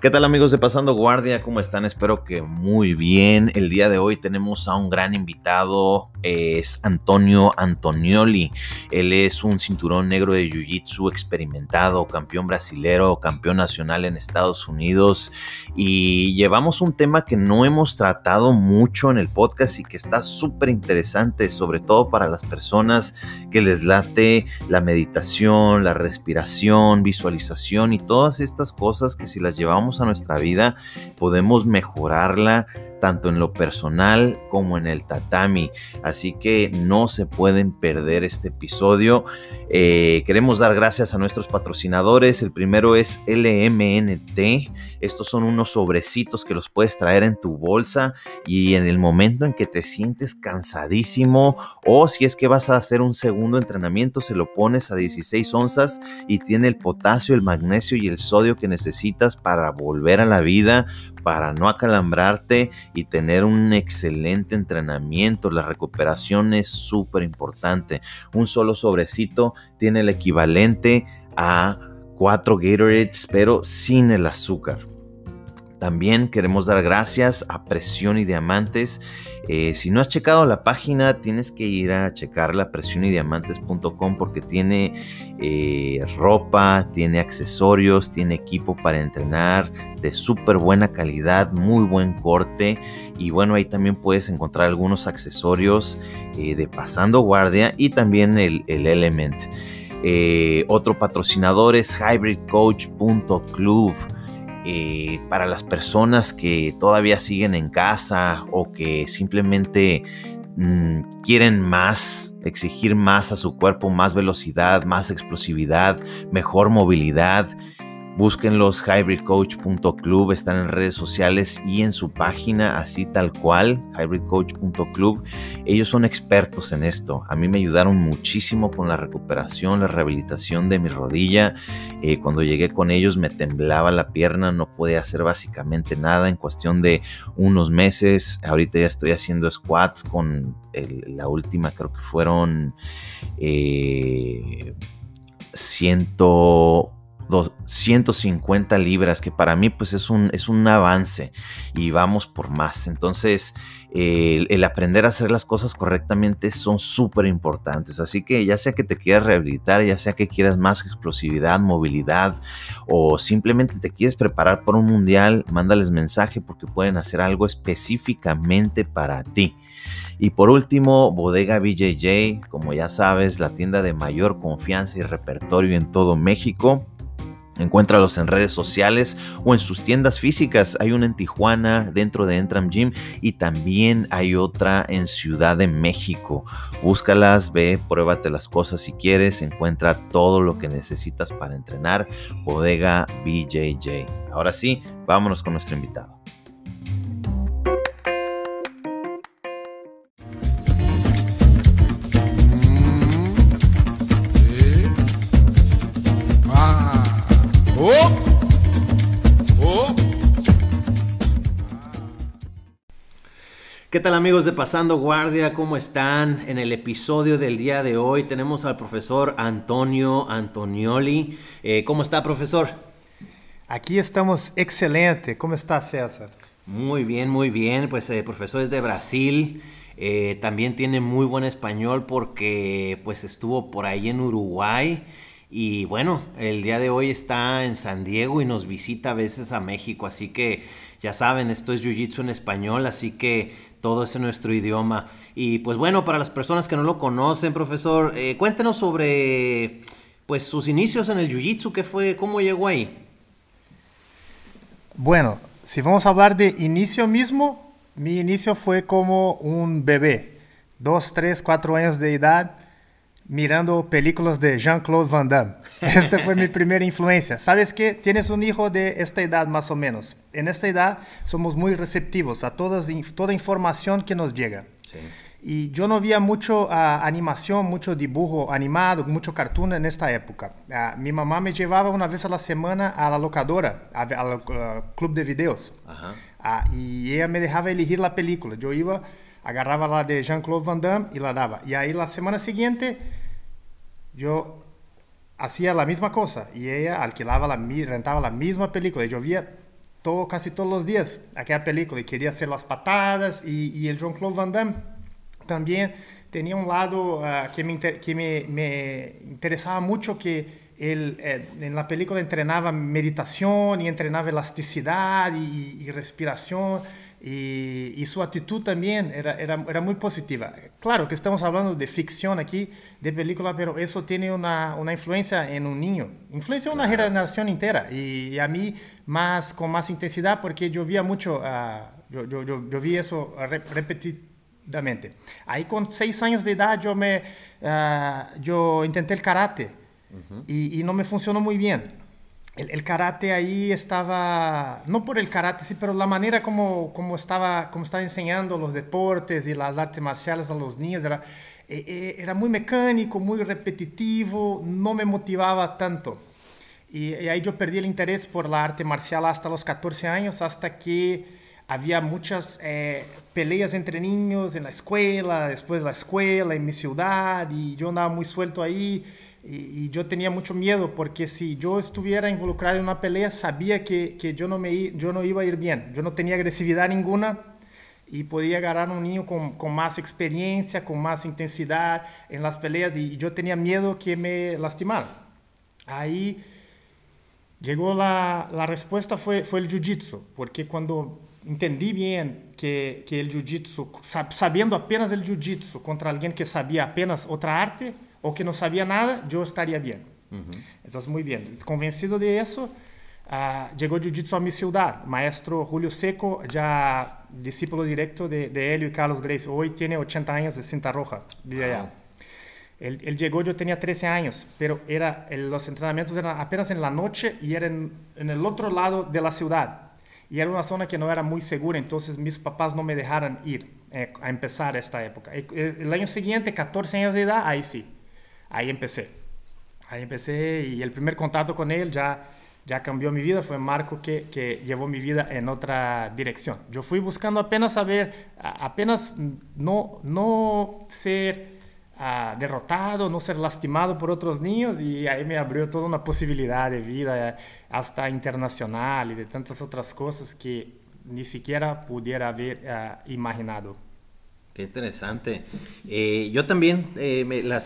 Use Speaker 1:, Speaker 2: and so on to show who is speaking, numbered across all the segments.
Speaker 1: ¿Qué tal amigos de Pasando Guardia? ¿Cómo están? Espero que muy bien. El día de hoy tenemos a un gran invitado, es Antonio Antonioli. Él es un cinturón negro de Jiu-Jitsu experimentado, campeón brasilero, campeón nacional en Estados Unidos y llevamos un tema que no hemos tratado mucho en el podcast y que está súper interesante, sobre todo para las personas que les late la meditación, la respiración, visualización y todas estas cosas que si las llevamos a nuestra vida, podemos mejorarla tanto en lo personal como en el tatami. Así que no se pueden perder este episodio. Eh, queremos dar gracias a nuestros patrocinadores. El primero es LMNT. Estos son unos sobrecitos que los puedes traer en tu bolsa y en el momento en que te sientes cansadísimo o si es que vas a hacer un segundo entrenamiento, se lo pones a 16 onzas y tiene el potasio, el magnesio y el sodio que necesitas para volver a la vida, para no acalambrarte y tener un excelente entrenamiento. La recuperación es súper importante. Un solo sobrecito tiene el equivalente a cuatro Gatorades, pero sin el azúcar. También queremos dar gracias a Presión y Diamantes. Eh, si no has checado la página, tienes que ir a checarla, presionydiamantes.com, porque tiene eh, ropa, tiene accesorios, tiene equipo para entrenar de súper buena calidad, muy buen corte. Y bueno, ahí también puedes encontrar algunos accesorios eh, de pasando guardia y también el, Element. otro patrocinador es hybridcoach.club. Eh, para las personas que todavía siguen en casa o que simplemente mm, quieren más, exigir más a su cuerpo, más velocidad, más explosividad, mejor movilidad. Búsquenlos hybridcoach.club, están en redes sociales y en su página, así tal cual, hybridcoach.club. Ellos son expertos en esto. A mí me ayudaron muchísimo con la recuperación, la rehabilitación de mi rodilla. Eh, cuando llegué con ellos me temblaba la pierna, no podía hacer básicamente nada en cuestión de unos meses. Ahorita ya estoy haciendo squats con la última, creo que fueron eh, 250 libras, que para mí pues es un, es un avance y vamos por más. Entonces, el, aprender a hacer las cosas correctamente son súper importantes. Así que ya sea que te quieras rehabilitar, ya sea que quieras más explosividad, movilidad o simplemente te quieres preparar por un mundial, mándales mensaje porque pueden hacer algo específicamente para ti. Y por último, Bodega BJJ, como ya sabes, la tienda de mayor confianza y repertorio en todo México. Encuéntralos en redes sociales o en sus tiendas físicas. Hay una en Tijuana dentro de Entram Gym y también hay otra en Ciudad de México. Búscalas, ve, pruébate las cosas si quieres. Encuentra todo lo que necesitas para entrenar. Bodega BJJ. Ahora sí, vámonos con nuestro invitado. ¿Qué tal amigos de Pasando Guardia? ¿Cómo están? En el episodio del día de hoy tenemos al profesor Antonio Antonioli. Eh, ¿Cómo está, profesor?
Speaker 2: Aquí estamos excelente. ¿Cómo está, César?
Speaker 1: Muy bien, muy bien. Pues el eh, profesor es de Brasil. Eh, también tiene muy buen español porque pues estuvo por ahí en Uruguay. Y bueno, el día de hoy está en San Diego y nos visita a veces a México. Así que ya saben, esto es Jiu-Jitsu en español, así que todo es en nuestro idioma. Y pues bueno, para las personas que no lo conocen, profesor, eh, cuéntenos sobre pues sus inicios en el Jiu-Jitsu, ¿qué fue, cómo llegó ahí?
Speaker 2: Bueno, si vamos a hablar de inicio mismo, mi inicio fue como un bebé, dos, tres, cuatro años de edad mirando películas de Jean-Claude Van Damme. Esta fue mi primera influencia. ¿Sabes qué? Tienes un hijo de esta edad más o menos. En esta edad somos muy receptivos a todas, toda información que nos llega. Y yo no veía mucho ah, animación, mucho dibujo animado, mucho cartoon en esta época. Ah, mi mamá me llevaba una vez a la semana a la locadora, al ah, club de videos. y ella me dejaba elegir la película. Yo iba, agarraba la de Jean-Claude Van Damme y la daba. Y ahí la semana siguiente yo hacía la misma cosa y ella alquilaba la rentaba la misma película y yo veía todo, casi todos los días aquella película y quería hacer las patadas y, y el Jean-Claude Van Damme también tenía un lado uh, que, me, que me, interesaba mucho que él eh, en la película entrenaba meditación y entrenaba elasticidad y respiración y, y, su actitud también era, era, era, muy positiva. Claro que estamos hablando de ficción aquí, de película, pero eso tiene una, una influencia en un niño, influencia en una generación entera y, y, a mí más con más intensidad porque yo veía mucho, uh, yo, yo, yo, yo, vi eso repetidamente. Ahí con seis años de edad yo, me, uh, yo intenté el karate uh -huh. y, y no me funcionó muy bien el, karate ahí estaba, no por el karate, sí, pero la manera como, como, estaba, como estaba enseñando los deportes y las artes marciales a los niños era, eh, era muy mecánico, muy repetitivo, no me motivaba tanto. Y, y, ahí yo perdí el interés por la arte marcial hasta los 14 años, hasta que había muchas eh, peleas entre niños en la escuela, después de la escuela, en mi ciudad, y yo andaba muy suelto ahí y, y, yo tenía mucho miedo porque si yo estuviera involucrado en una pelea sabía que, que yo, no me, yo no iba a ir bien, yo no tenía agresividad ninguna y podía agarrar un niño con, con, más experiencia, con más intensidad en las peleas y yo tenía miedo que me lastimara. Ahí llegó la, la respuesta fue, fue el jiu-jitsu, porque cuando entendí bien que, que el jiu-jitsu, sabiendo apenas el jiu-jitsu contra alguien que sabía apenas otra arte, o que no sabía nada, yo estaría bien. Uh -huh. Entonces, muy bien. Convencido de eso, uh, llegó Jiu-Jitsu a mi ciudad. Maestro Julio Seco, ya discípulo directo de, de Helio y Carlos Grace. Hoy tiene 80 años de cinta roja. De allá. Wow. Él, él, llegó, yo tenía 13 años, pero era, los entrenamientos eran apenas en la noche y eran en, en el otro lado de la ciudad. Y era una zona que no era muy segura, entonces mis papás no me dejaron ir eh, a empezar esta época. El, el año siguiente, 14 años de edad, ahí sí ahí empecé. Ahí empecé y el primer contacto con él ya, ya cambió mi vida. Fue Marco que, que llevó mi vida en otra dirección. Yo fui buscando apenas saber, apenas no, no ser uh, derrotado, no ser lastimado por otros niños y ahí me abrió toda una posibilidad de vida hasta internacional y de tantas otras cosas que ni siquiera pudiera haber uh, imaginado.
Speaker 3: Qué interesante. Eh, yo también, eh,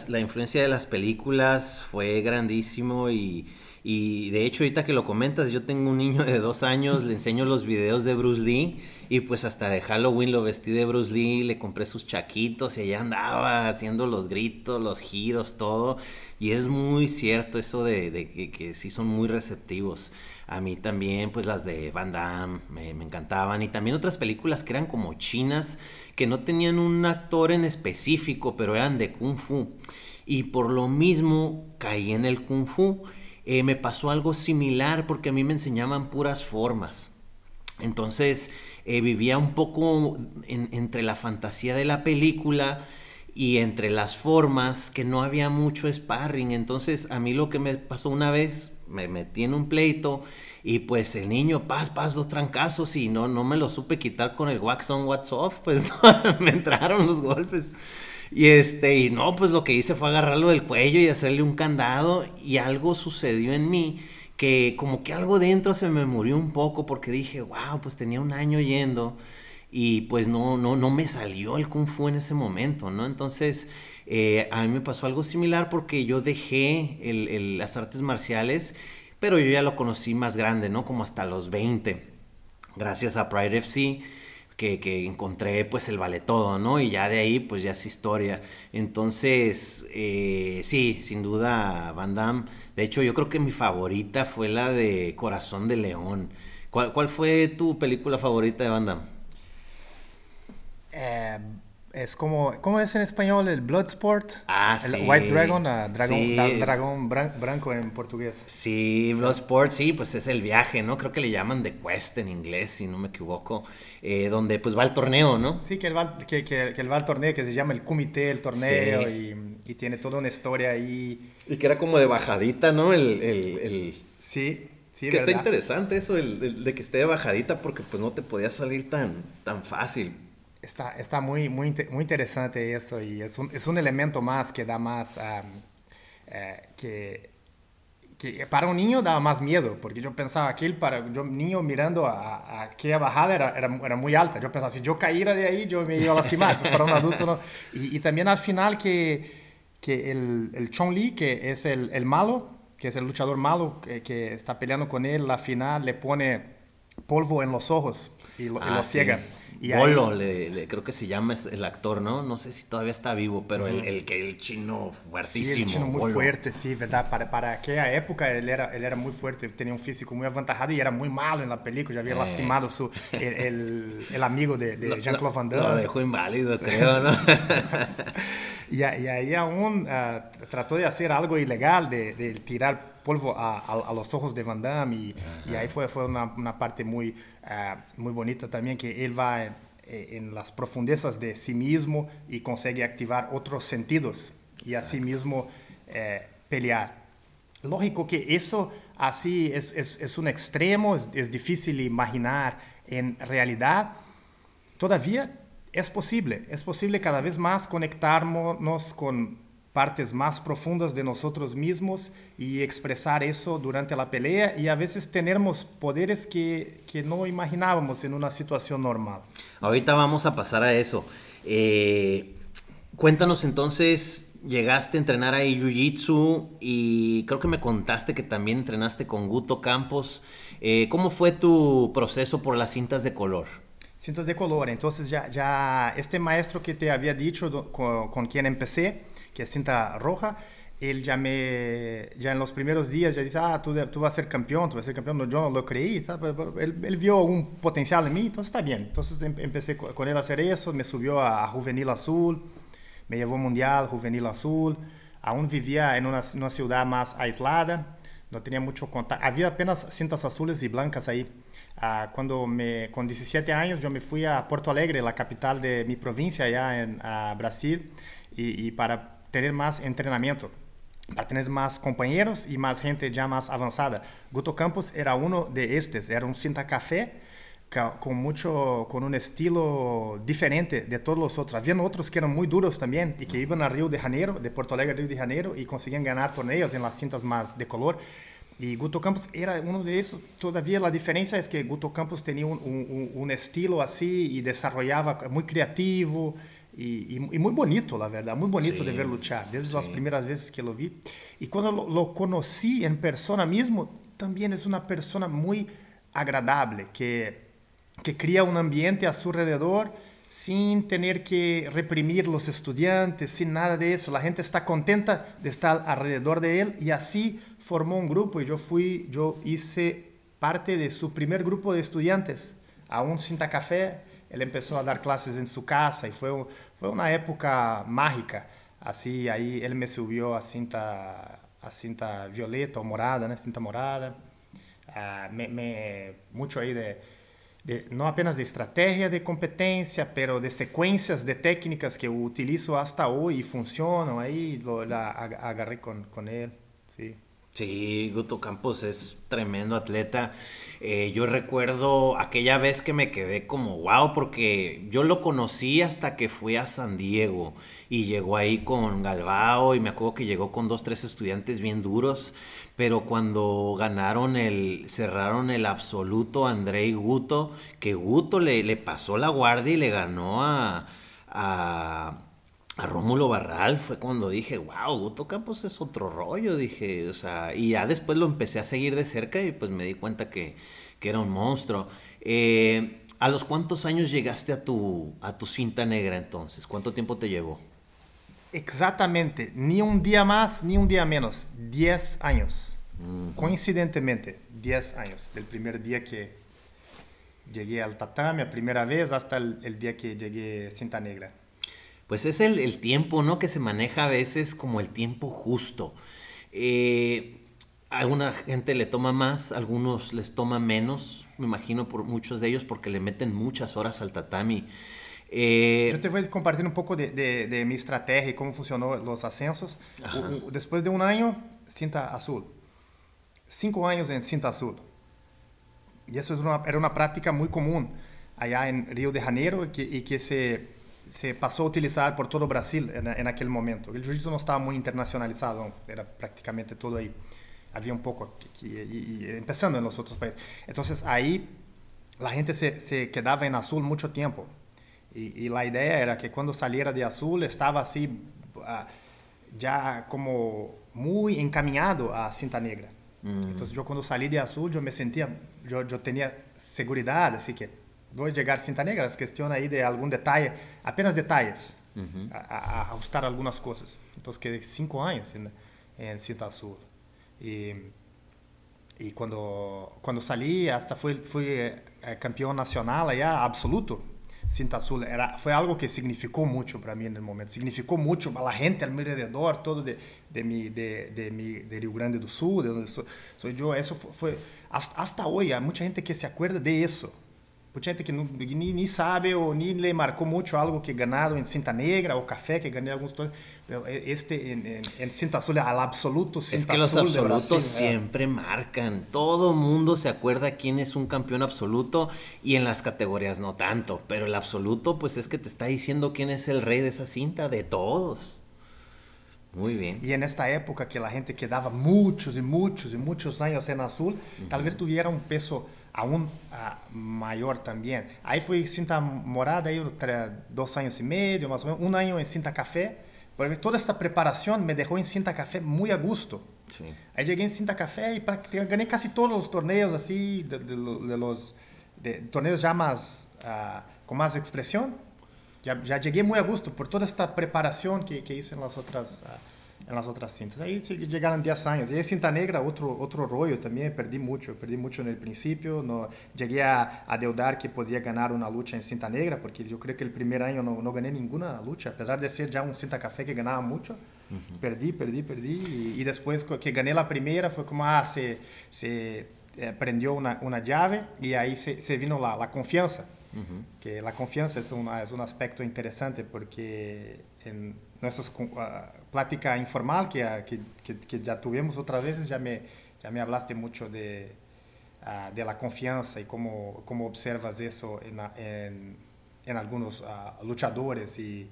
Speaker 3: la influencia de las películas fue grandísimo y, de hecho ahorita que lo comentas, yo tengo un niño de dos años, le enseño los videos de Bruce Lee y pues hasta de Halloween lo vestí de Bruce Lee, le compré sus chaquitos y allá andaba haciendo los gritos, los giros, todo. Y es muy cierto eso de, que sí son muy receptivos. A mí también, pues las de Van Damme me, encantaban. Y también otras películas que eran como chinas, que no tenían un actor en específico, pero eran de Kung Fu. Y por lo mismo caí en el Kung Fu. Eh, me pasó algo similar porque a mí me enseñaban puras formas. Entonces eh, vivía un poco en, entre la fantasía de la película y entre las formas que no había mucho sparring. Entonces a mí lo que me pasó una vez me metí en un pleito y pues el niño, paz, paz, dos trancazos y no, no me lo supe quitar con el wax on, wax off, pues me entraron los golpes. Y este, y no, pues lo que hice fue agarrarlo del cuello y hacerle un candado y algo sucedió en mí que como que algo dentro se me murió un poco porque dije, wow, pues tenía un año yendo y pues no, no, no me salió el kung fu en ese momento, ¿no? Entonces, eh, a mí me pasó algo similar porque yo dejé las artes marciales, pero yo ya lo conocí más grande, ¿no? Como hasta los 20, gracias a Pride FC. Que, que, encontré pues el vale todo, ¿no? Y ya de ahí pues ya es historia. Entonces, eh, sí, sin duda Van Damme. De hecho, yo creo que mi favorita fue la de Corazón de León. ¿Cuál, cuál fue tu película favorita de Van Damme?
Speaker 2: Eh, es como, ¿cómo es en español? El Bloodsport.
Speaker 3: Ah,
Speaker 2: el
Speaker 3: sí.
Speaker 2: White Dragon, uh, dragón,
Speaker 3: sí.
Speaker 2: da, bran, branco en portugués.
Speaker 3: Sí, Bloodsport, sí, pues es el viaje, ¿no? Creo que le llaman The Quest en inglés, si no me equivoco, eh, donde pues va el torneo, ¿no?
Speaker 2: Sí, que él, va, que, que, que él va al torneo, que se llama el Comité, el torneo, sí. y, y, tiene toda una historia ahí.
Speaker 3: Y que era como de bajadita, ¿no? El, el, el...
Speaker 2: Sí. Sí,
Speaker 3: que
Speaker 2: ¿verdad?
Speaker 3: está interesante eso, el, el, de que esté de bajadita, porque pues no te podía salir tan, tan fácil.
Speaker 2: Está, está muy, muy, muy interesante eso y es un, es un elemento más que da más, um, eh, que, que para un niño daba más miedo, porque yo pensaba, aquel para yo niño mirando a, a aquella bajada era, era, era, muy alta. Yo pensaba, si yo caíra de ahí, yo me iba a lastimar. para un adulto no. Y, y, también al final que, que el, el Chong Li, que es el, el malo, que es el luchador malo que, que, está peleando con él, la final le pone polvo en los ojos y lo,
Speaker 3: ah,
Speaker 2: y lo
Speaker 3: sí.
Speaker 2: ciega. Y
Speaker 3: Bolo,
Speaker 2: ahí,
Speaker 3: le, le, creo que se llama el actor, ¿no? No sé si todavía está vivo, pero el, el, el chino fuertísimo.
Speaker 2: Sí, el chino muy
Speaker 3: Bolo.
Speaker 2: fuerte, sí, ¿verdad? Para, para aquella época él era, él era muy fuerte, tenía un físico muy avantajado y era muy malo en la película, ya había
Speaker 3: Eh.
Speaker 2: lastimado su, el, el, el amigo de, de
Speaker 3: Lo-
Speaker 2: Jean-Claude Van
Speaker 3: Lo
Speaker 2: Damme.
Speaker 3: dejó inválido, creo, ¿no?
Speaker 2: Y, ahí aún ah, trató de hacer algo ilegal, de, de tirar polvo a, a- a los ojos de Van Damme. Y, y ahí fue, fue una, una parte muy, ah, muy bonita también, que él va en, en las profundezas de sí mismo y consigue activar otros sentidos y así mismo eh, pelear. Lógico que eso así es, es, es un extremo, es, es difícil imaginar en realidad. Todavía es posible, es posible cada vez más conectarnos con partes más profundas de nosotros mismos y expresar eso durante la pelea y a veces tenemos poderes que, que no imaginábamos en una situación normal.
Speaker 3: Ahorita vamos a pasar a eso. Eh, cuéntanos entonces, llegaste a entrenar ahí Jiu-Jitsu y creo que me contaste que también entrenaste con Guto Campos. Eh, ¿Cómo fue tu proceso por las cintas de color?
Speaker 2: Cintas de color, entonces ya, ya este maestro que te había dicho con, con quien empecé, que es cinta roja, él ya me, ya en los primeros días ya dice, ah, tú, tú vas a ser campeón, tú vas a ser campeón, No, yo no lo creí, él, él vio un potencial en mí, entonces está bien, entonces em- empecé co- con él a hacer eso, me subió a, Juvenil Azul, me llevó Mundial, Juvenil Azul, aún vivía en una, una ciudad más aislada, no tenía mucho contacto, había apenas cintas azules y blancas ahí. Ah, cuando me, con 17 años yo me fui a Porto Alegre, la capital de mi provincia allá en Brasil, y, y para tener más entrenamiento, para tener más compañeros y más gente ya más avanzada. Guto Campos era uno de estos, era un cinta café ca- con mucho, con un estilo diferente de todos los otros. Habían otros que eran muy duros también y que iban a Río de Janeiro, de Porto Alegre a de Janeiro y conseguían ganar torneos en las cintas más de color. Y Guto Campos era uno de esos. Todavía la diferencia es que Guto Campos tenía un, un- un estilo así y desarrollaba muy creativo y, y- y muy bonito, la verdad, muy bonito de ver luchar, desde las
Speaker 3: sí.
Speaker 2: primeras veces que lo vi. Y cuando lo, lo conocí en persona mismo, también es una persona muy agradable, que, que crea un ambiente a su alrededor sin tener que reprimir los estudiantes, sin nada de eso. La gente está contenta de estar alrededor de él y así formó un grupo y yo fui, yo hice parte de su primer grupo de estudiantes, aún Cinta Café. Él empezó a dar clases en su casa y fue, fue una época mágica. Así, ahí él me subió a cinta, a cinta violeta o morada, ¿no? Cinta morada. Ah, me, me- mucho ahí de, de- no apenas de estrategia de competencia, pero de secuencias de técnicas que utilizo hasta hoy y funcionan. Ahí lo, la ag- agarré con, con él. Sí.
Speaker 3: Sí, Guto Campos es tremendo atleta. Eh, yo recuerdo aquella vez que me quedé como wow, porque yo lo conocí hasta que fui a San Diego y llegó ahí con Galbao y me acuerdo que llegó con dos, tres estudiantes bien duros, pero cuando ganaron el, cerraron el absoluto a André y Guto, que Guto le, le pasó la guardia y le ganó a, a a Rómulo Barral fue cuando dije, wow, Guto Campos es otro rollo, dije, o sea, y ya después lo empecé a seguir de cerca y pues me di cuenta que, que era un monstruo. Eh, ¿A los cuántos años llegaste a tu, a tu cinta negra entonces? ¿Cuánto tiempo te llevó?
Speaker 2: Exactamente, ni un día más ni un día menos, 10 años. Coincidentemente, 10 años, del primer día que llegué al tatami, a primera vez, hasta el, el día que llegué cinta negra.
Speaker 3: Pues es el, el tiempo, ¿no? Que se maneja a veces como el tiempo justo. Eh, a alguna gente le toma más, a algunos les toma menos, me imagino por muchos de ellos porque le meten muchas horas al tatami. Eh,
Speaker 2: Yo te voy a compartir un poco de, de- de mi estrategia y cómo funcionó los ascensos.
Speaker 3: Ajá.
Speaker 2: Después de un año, cinta azul. Cinco años en cinta azul. Y eso es una- era una práctica muy común allá en Río de Janeiro y que, y que se, se pasó a utilizar por todo Brasil en, en aquel momento. El jiu-jitsu no estaba muy internacionalizado, era prácticamente todo ahí. había un poco, y, empezando en los otros países. Entonces ahí la gente se, se quedaba en azul mucho tiempo. Y, la idea era que cuando saliera de azul estaba así, uh, ya como muy encaminado a cinta negra. Mm. Entonces yo cuando salí de azul yo me sentía, yo, yo tenía seguridad, así que voy a llegar a cinta negra, es cuestión ahí de algún detalle, apenas detalles, uh -huh. a, a, ajustar algunas cosas. Entonces quedé cinco años en, en cinta azul. Y, y cuando, cuando salí, hasta fui, fui eh, campeón nacional allá, absoluto, cinta azul. Era, fue algo que significó mucho para en el momento. Significó mucho para la gente al mi alrededor, todo de, de, mi, de, de, mi, de Rio Grande do Sul, de soy, soy yo. Eso fue, fue hasta, hasta, hoy, hay mucha gente que se acuerda de eso. Mucha gente que, no, ni, ni, sabe o ni le marcó mucho algo que ganado en cinta negra o café que gané algunos pero este en, en, en cinta azul al absoluto cinta
Speaker 3: es que los
Speaker 2: azul
Speaker 3: absolutos
Speaker 2: Brasil,
Speaker 3: siempre marcan todo mundo se acuerda quién es un campeón absoluto y en las categorías no tanto pero el absoluto pues es que te está diciendo quién es el rey de esa cinta de todos muy bien.
Speaker 2: Y en esta época que la gente quedaba muchos y muchos y muchos años en azul, uh -huh. tal vez tuviera un peso aún uh, mayor también. Ahí fui cinta morada, ahí dos años y medio, más o menos, un año en cinta café, porque toda esta preparación me dejó en cinta café muy a gusto.
Speaker 3: Sí.
Speaker 2: Ahí llegué en cinta café y prácticamente gané casi todos los torneos así, de, de, de los de, torneos ya más, uh, con más expresión. Ya, ya, llegué muy a gusto por toda esta preparación que, que hice en las otras... Uh, en las otras cintas. Ahí llegaron 10 años. Y cinta negra, otro, otro rollo también, perdí mucho, perdí mucho en el principio. No, llegué a, a deudar que podía ganar una lucha en cinta negra, porque yo creo que el primer año no, no gané ninguna lucha, a pesar de ser ya un cinta café que ganaba mucho. Uh -huh. Perdí, perdí, perdí. Y, y, después que gané la primera fue como, ah, se, se eh, prendió una, una llave y ahí se, se vino la, la confianza. Uh -huh. Que la confianza es, una, es un aspecto interesante porque en nuestras uh, plática informal que, que, que, que, ya tuvimos otras veces, ya me, ya me hablaste mucho de, uh, de la confianza y cómo, cómo observas eso en, en, en algunos uh, luchadores y,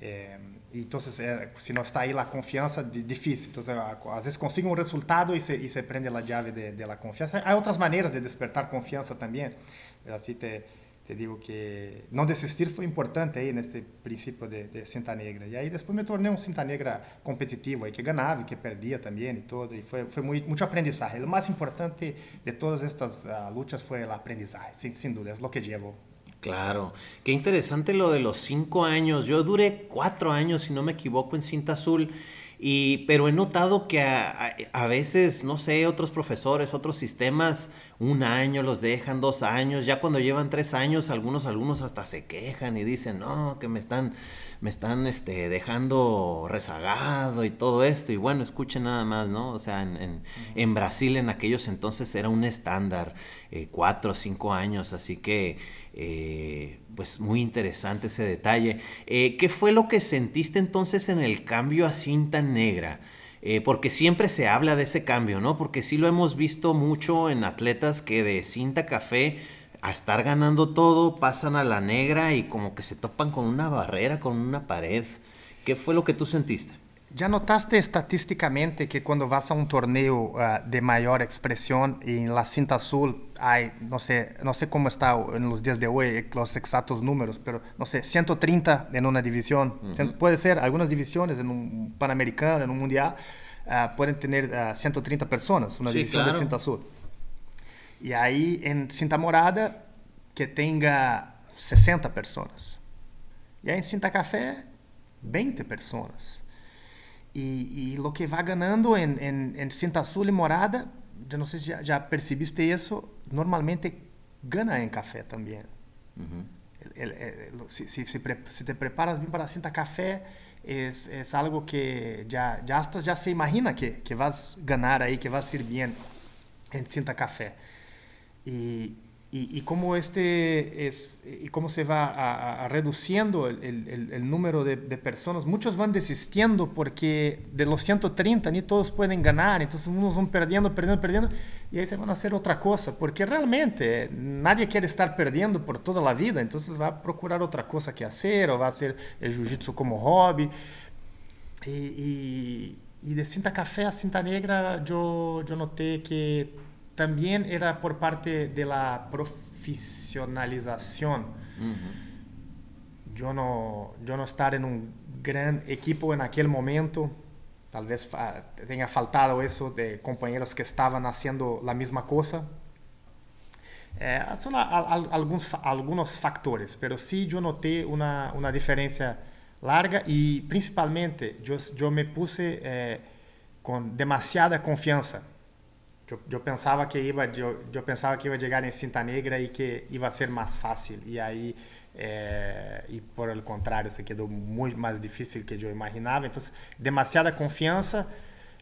Speaker 2: eh, y entonces eh, si no está ahí la confianza difícil. Entonces a, a veces consigue un resultado y se, y se prende la llave de, de, la confianza hay otras maneras de despertar confianza también así te te digo que no desistir fue importante ahí en este principio de, de, cinta negra. Y ahí después me torné un cinta negra competitivo, ahí que ganaba y que perdía también y todo. Y fue, fue muy, mucho aprendizaje. Lo más importante de todas estas uh, luchas fue el aprendizaje, sin, sin duda, es lo que llevo.
Speaker 3: Claro, qué interesante lo de los cinco años. Yo duré cuatro años, si no me equivoco, en cinta azul. Y, pero he notado que a, a, veces, no sé, otros profesores, otros sistemas, un año los dejan, dos años, ya cuando llevan tres años, algunos alumnos hasta se quejan y dicen, no, que me están, me están este, dejando rezagado y todo esto. Y bueno, escuchen nada más, ¿no? O sea, en, en, Brasil en aquellos entonces era un estándar, eh, cuatro o cinco años, así que, eh, pues muy interesante ese detalle. Eh, ¿Qué fue lo que sentiste entonces en el cambio a cinta negra? Eh, porque siempre se habla de ese cambio, ¿no? Porque sí lo hemos visto mucho en atletas que de cinta café a estar ganando todo pasan a la negra y como que se topan con una barrera, con una pared. ¿Qué fue lo que tú sentiste?
Speaker 2: ¿Ya notaste estadísticamente que cuando vas a un torneo uh, de mayor expresión y en la cinta azul hay, no sé, no sé cómo está en los días de hoy los exactos números, pero no sé, 130 en una división, uh -huh. puede ser algunas divisiones en un panamericano, en un mundial, uh, pueden tener 130 personas, una sí, división claro. de cinta azul. Y ahí en cinta morada que tenga 60 personas. Y ahí en cinta café, 20 personas. Y, y, lo que va ganando en, en, en, cinta azul y morada, yo no sé si ya, ya percibiste eso, normalmente gana en café también. Uh -huh. el, el, el, si, si, si, pre, si, te preparas bien para la cinta café, es, es algo que ya, ya, hasta ya se imagina que, que vas a ganar ahí, que vas a ir bien en cinta café. Y, y, y, cómo este es y cómo se va a, a reduciendo el, el, el número de, de, personas. Muchos van desistiendo porque de los 130 ni todos pueden ganar, entonces unos van perdiendo, perdiendo, perdiendo y ahí se van a hacer otra cosa, porque realmente nadie quiere estar perdiendo por toda la vida, entonces va a procurar otra cosa que hacer o va a hacer el jiu-jitsu como hobby. Y, y y de cinta café a cinta negra yo, yo noté que también era por parte de la profesionalización. Yo no, yo no estar en un gran equipo en aquel momento, tal vez tenga faltado eso de compañeros que estaban haciendo la misma cosa. Eh, son algunos, algunos factores, pero sí yo noté una, una diferencia larga y principalmente yo, yo me puse eh, con demasiada confianza. Yo, yo, pensaba que iba yo, yo, pensaba que iba a llegar en cinta negra y que iba a ser más fácil y ahí eh, y por el contrario se quedó muy más difícil que yo imaginaba entonces demasiada confianza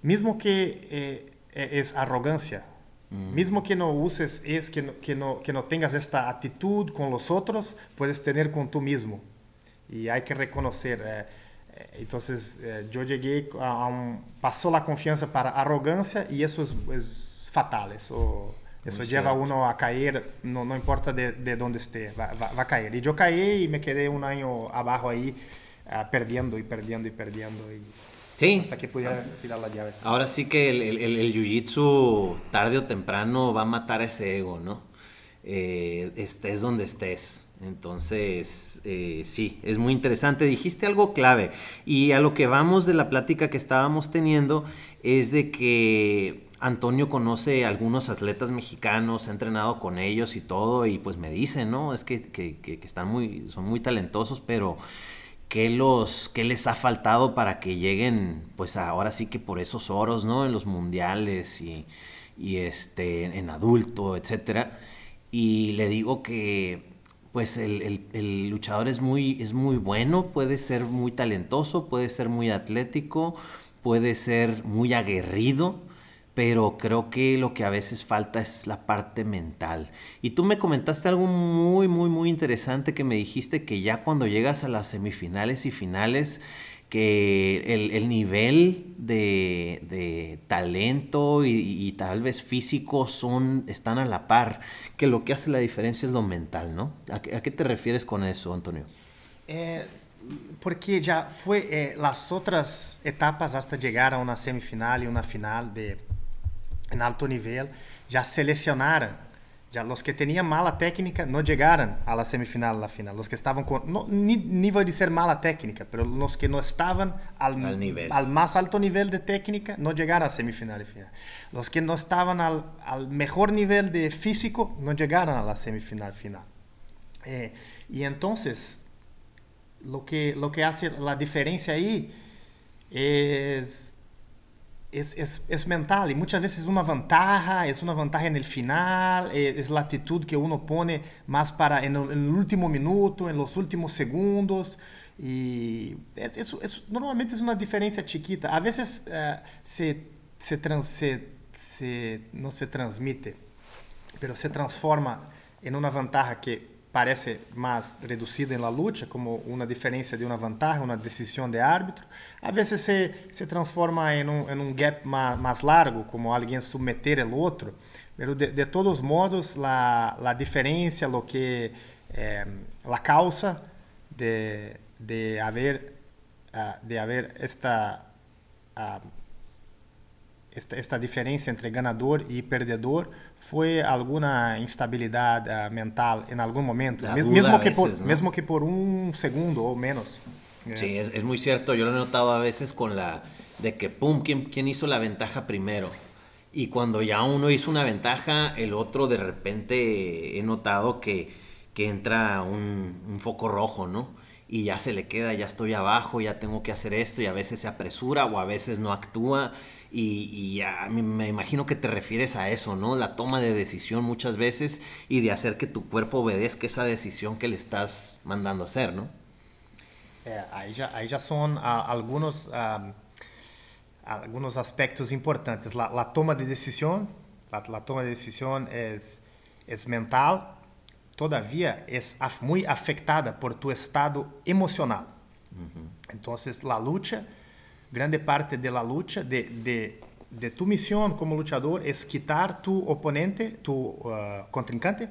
Speaker 2: mismo que eh, es arrogancia mm. mismo que no uses es que no, que no, que no tengas esta actitud con los otros puedes tener con tú mismo y hay que reconocer. Eh, eh, entonces eh, yo llegué a, un, pasó la confianza para arrogancia y eso es, es fatal, eso, eso lleva a uno a caer, no, no importa de, de, dónde esté, va, va, va, a caer. Y yo caí y me quedé un año abajo ahí, uh, perdiendo y perdiendo y perdiendo. Y,
Speaker 3: Sí.
Speaker 2: Hasta que pudiera tirar la llave.
Speaker 3: Ahora sí que el, el, el, el jiu-jitsu tarde o temprano va a matar ese ego, ¿no? Eh, estés donde estés. Entonces, eh, sí, es muy interesante. Dijiste algo clave y a lo que vamos de la plática que estábamos teniendo es de que Antonio conoce a algunos atletas mexicanos, ha entrenado con ellos y todo y pues me dicen, ¿no? Es que, que, que están muy, son muy talentosos, pero ¿qué, los, ¿qué les ha faltado para que lleguen pues ahora sí que por esos oros, ¿no? En los mundiales y, y este, en adulto, etcétera. Y le digo que pues el, luchador es muy, es muy bueno, puede ser muy talentoso, puede ser muy atlético, puede ser muy aguerrido, pero creo que lo que a veces falta es la parte mental. Y tú me comentaste algo muy, muy, muy interesante que me dijiste que ya cuando llegas a las semifinales y finales, que el, nivel de, talento y, tal vez físico son, están a la par, que lo que hace la diferencia es lo mental, ¿no? ¿A qué, te refieres con eso, Antonio?
Speaker 2: Eh, porque ya fue eh, las otras etapas hasta llegar a una semifinal y una final de, en alto nivel, ya seleccionaron Ya los que tenían mala técnica no llegaron a la semifinal, a la final. Los que estaban con, no, ni, ni voy a decir mala técnica, pero los que no estaban al,
Speaker 3: al, nivel.
Speaker 2: al más alto nivel de técnica no llegaron a semifinal y final. Los que no estaban al, al mejor nivel de físico no llegaron a la semifinal final. Eh, y entonces, lo que, lo que hace la diferencia ahí es es, mental y muchas veces es una ventaja, es una ventaja en el final, es, es la actitud que uno pone más para el último minuto, en los últimos segundos. Es, es, normalmente es una diferencia chiquita. A veces uh, se, se, trans, se, se, no se transmite, pero se transforma en una ventaja que parece más reducida en la lucha, como una diferencia de una ventaja, una decisión de árbitro. A veces se, se transforma en un, en un gap más, largo, como alguien someter el otro. Pero de, de todos modos, la, la, diferencia, lo que, eh, causa de, de haber, uh, de haber esta, uh, esta, esta diferença entre ganador e perdedor foi alguma instabilidade uh, mental em algum momento, mesmo, que por, ¿no? mesmo que por um segundo ou menos.
Speaker 3: Sí, es, es, muy cierto. Yo lo he notado a veces con la de que, pum, ¿quién, quién hizo la ventaja primero? Y cuando ya uno hizo una ventaja, el otro de repente he notado que, que entra un, un foco rojo, ¿no? y ya se le queda, ya estoy abajo, ya tengo que hacer esto y a veces se apresura o a veces no actúa y, y a mí me imagino que te refieres a eso, ¿no? La toma de decisión muchas veces y de hacer que tu cuerpo obedezca esa decisión que le estás mandando hacer, ¿no?
Speaker 2: Eh, ahí, ya, ahí ya son uh, algunos, uh, algunos aspectos importantes. La, la toma de decisión, la, la, toma de decisión es, es mental, todavía es muy afectada por tu estado emocional. Uh-huh. Entonces, la lucha, grande parte de la lucha, de, de, de tu misión como luchador, es quitar tu oponente, tu uh, contrincante,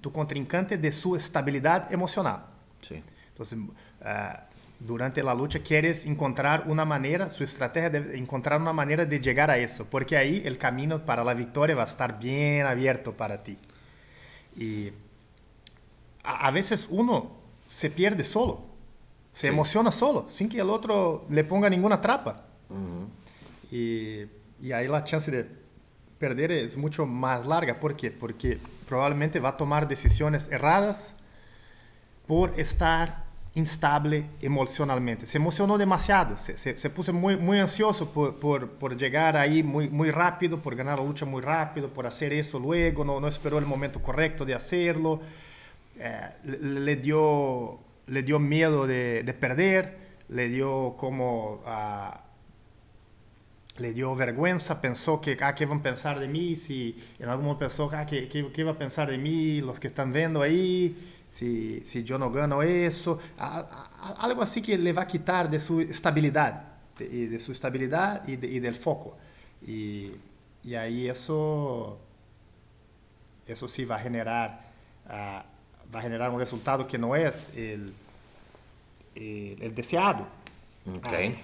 Speaker 2: tu contrincante de su estabilidad emocional.
Speaker 3: Sí.
Speaker 2: Entonces, uh, durante la lucha quieres encontrar una manera, su estrategia de encontrar una manera de llegar a eso, porque ahí el camino para la victoria va a estar bien abierto para ti. Y a, veces uno se pierde solo, se emociona solo, sin que el otro le ponga ninguna trapa. y, y, ahí la chance de perder es mucho más larga. ¿Por qué? Porque probablemente va a tomar decisiones erradas por estar instable emocionalmente. Se emocionó demasiado, se, se, puso muy, muy ansioso por, por, por, llegar ahí muy, muy rápido, por ganar la lucha muy rápido, por hacer eso luego, no, no esperó el momento correcto de hacerlo, eh, le, dio, le dio miedo de, de perder, le dio como... Uh, le dio vergüenza, pensó que, ah, ¿qué van a pensar de mí? Si en algún momento pensó, ah, ¿qué, qué, qué va a pensar de mí los que están viendo ahí? si, si yo no gano eso, algo así que le va a quitar de su estabilidad, de, de su estabilidad y, de, y del foco. Y, y, ahí eso, eso sí va a generar, uh, va a generar un resultado que no es el, el, el deseado.
Speaker 3: Okay.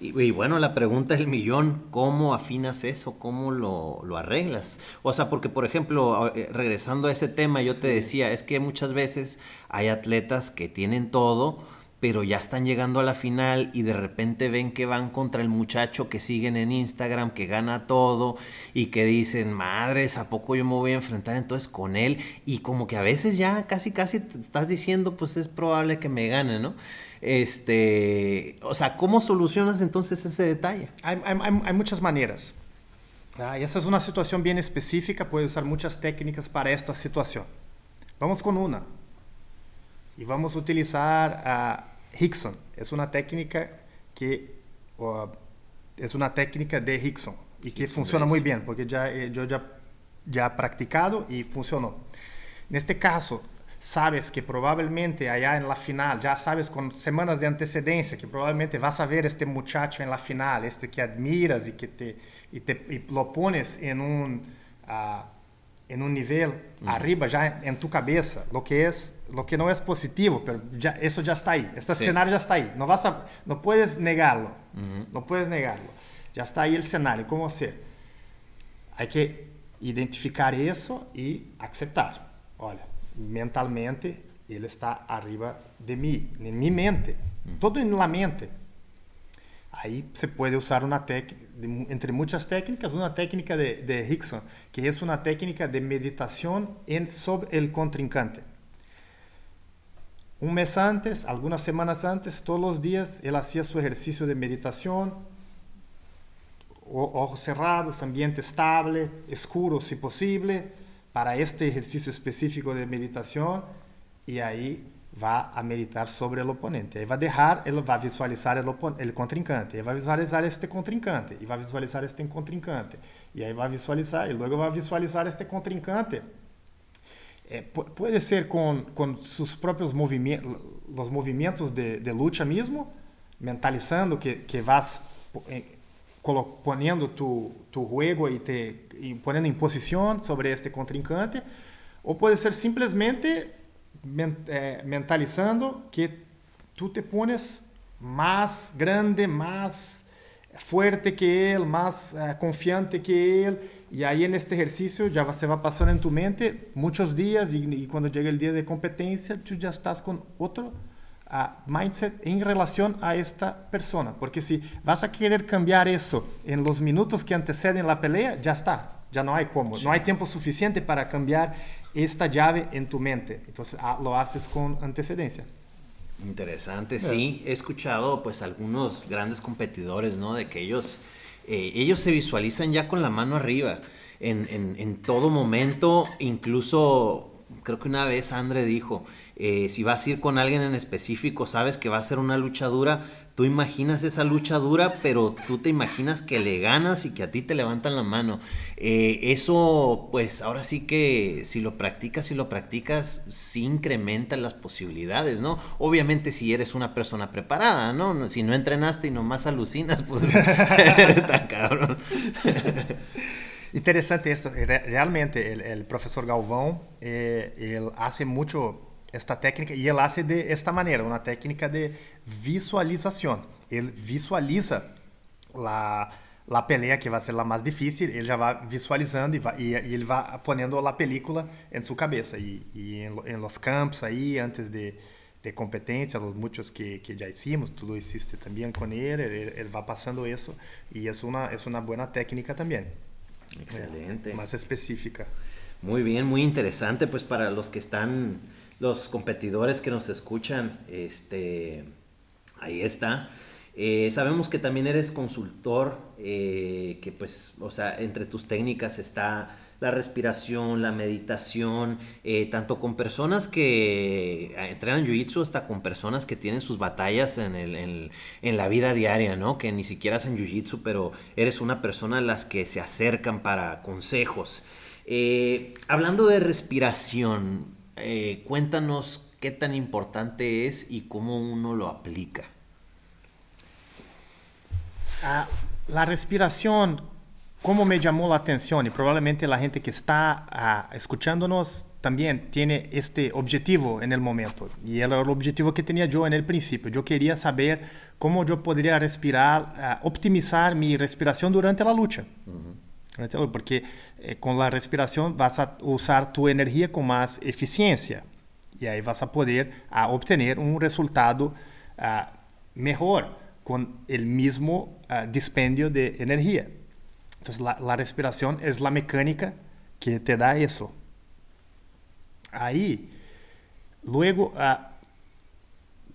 Speaker 3: y, bueno, la pregunta es el millón, ¿cómo afinas eso? ¿Cómo lo, lo, arreglas? O sea, porque por ejemplo, eh, regresando a ese tema, yo te decía, es que muchas veces hay atletas que tienen todo, pero ya están llegando a la final y de repente ven que van contra el muchacho que siguen en Instagram, que gana todo y que dicen, madres, ¿a poco yo me voy a enfrentar entonces con él? Y como que a veces ya casi, casi estás diciendo, pues es probable que me gane, ¿no? Este, o sea, ¿cómo solucionas entonces ese detalle?
Speaker 2: Hay, hay, muchas maneras. Ah, y esa es una situación bien específica, puedes usar muchas técnicas para esta situación. Vamos con una. Y vamos a utilizar Hickson. Es una técnica que es una técnica de Hickson y que funciona muy bien porque ya, eh, yo ya, ya he practicado y funcionó. En este caso, sabes que probablemente allá en la final, ya sabes con semanas de antecedencia que probablemente vas a ver este muchacho en la final, este que admiras y que te, y te y lo pones en un, uh, en un nivel uh -huh. arriba ya en tu cabeza, lo que es lo que no es positivo, pero ya eso ya está ahí, este sí. escenario ya está ahí, no vas a, no puedes negarlo, uh -huh. no puedes negarlo, ya está ahí el escenario, ¿cómo hacer? Hay que identificar eso y aceptar. Olha, mentalmente ele está arriba de mim, em minha mente, todo na mente. Aí se pode usar uma técnica, entre muitas técnicas, uma técnica de, de Hickson, que é uma técnica de meditação en, sobre o contrincante. Um mês antes, algumas semanas antes, todos os dias, ele fazia seu exercício de meditação, ojos cerrados, ambiente estable, escuro se possível, para este ejercicio específico de meditación y ahí va a meditar sobre el oponente. Ahí va a dejar, él va a visualizar el, el contrincante, y va a visualizar este contrincante, y va a visualizar este contrincante, y ahí va a visualizar, y luego va a visualizar este contrincante. Eh, puede ser con, con, sus propios movimientos, los movimientos de, de lucha mismo, mentalizando que, que vas eh, poniendo tu, tu juego y, te, y poniendo en posición sobre este contrincante, o puede ser simplemente eh, mentalizando que tú te pones más grande, más fuerte que él, más uh, confiante que él, y ahí en este ejercicio ya se va pasando en tu mente muchos días y, y cuando llega el día de competencia, tú ya estás con otro a mindset en relación a esta persona. Porque si vas a querer cambiar eso en los minutos que anteceden la pelea, ya está, ya no hay cómo, no hay tiempo suficiente para cambiar esta llave en tu mente. Entonces ah, lo haces con antecedencia.
Speaker 3: Interesante, sí. He escuchado pues algunos grandes competidores, ¿no? De que ellos, eh, ellos se visualizan ya con la mano arriba en, en, en todo momento, incluso creo que una vez Andre dijo, eh, si vas a ir con alguien en específico, sabes que va a ser una lucha dura, tú imaginas esa lucha dura, pero tú te imaginas que le ganas y que a ti te levantan la mano. Eh, eso, pues ahora sí que si lo practicas, si lo practicas, sí incrementa las posibilidades, ¿no? Obviamente si eres una persona preparada, ¿no? Si no entrenaste y nomás alucinas, pues está cabrón.
Speaker 2: Interesante esto. Realmente, el, el profesor Galvão, eh, él hace mucho esta técnica y él hace de esta manera, una técnica de visualización. Él visualiza la, la pelea que va a ser la más difícil, él ya va visualizando y, va, y, y él va poniendo la película en su cabeza y, y en, en, los campos ahí antes de, de competencia, los muchos que, que, ya hicimos, tú lo hiciste también con él, él, él va pasando eso y es una, es una buena técnica también.
Speaker 3: Excelente.
Speaker 2: Más específica.
Speaker 3: Muy bien, muy interesante, pues para los que están, los competidores que nos escuchan, este, ahí está. Eh, sabemos que también eres consultor, eh, que pues, o sea, entre tus técnicas está la respiración, la meditación, eh, tanto con personas que entrenan Jiu-Jitsu hasta con personas que tienen sus batallas en, el, en, en, la vida diaria, ¿no? Que ni siquiera hacen Jiu-Jitsu, pero eres una persona a las que se acercan para consejos. Eh, hablando de respiración, eh, cuéntanos qué tan importante es y cómo uno lo aplica.
Speaker 2: Ah, la respiración, como me llamó la atención y probablemente la gente que está ah, escuchándonos también tiene este objetivo en el momento. Y era el objetivo que tenía yo en el principio. Yo quería saber cómo yo podría respirar, ah, optimizar mi respiración durante la lucha. Uh -huh. Porque eh, con la respiración vas a usar tu energía con más eficiencia y ahí vas a poder a, obtener un resultado a, mejor con el mismo a, dispendio de energía. Entonces la, la, respiración es la mecánica que te da eso. Ahí, luego,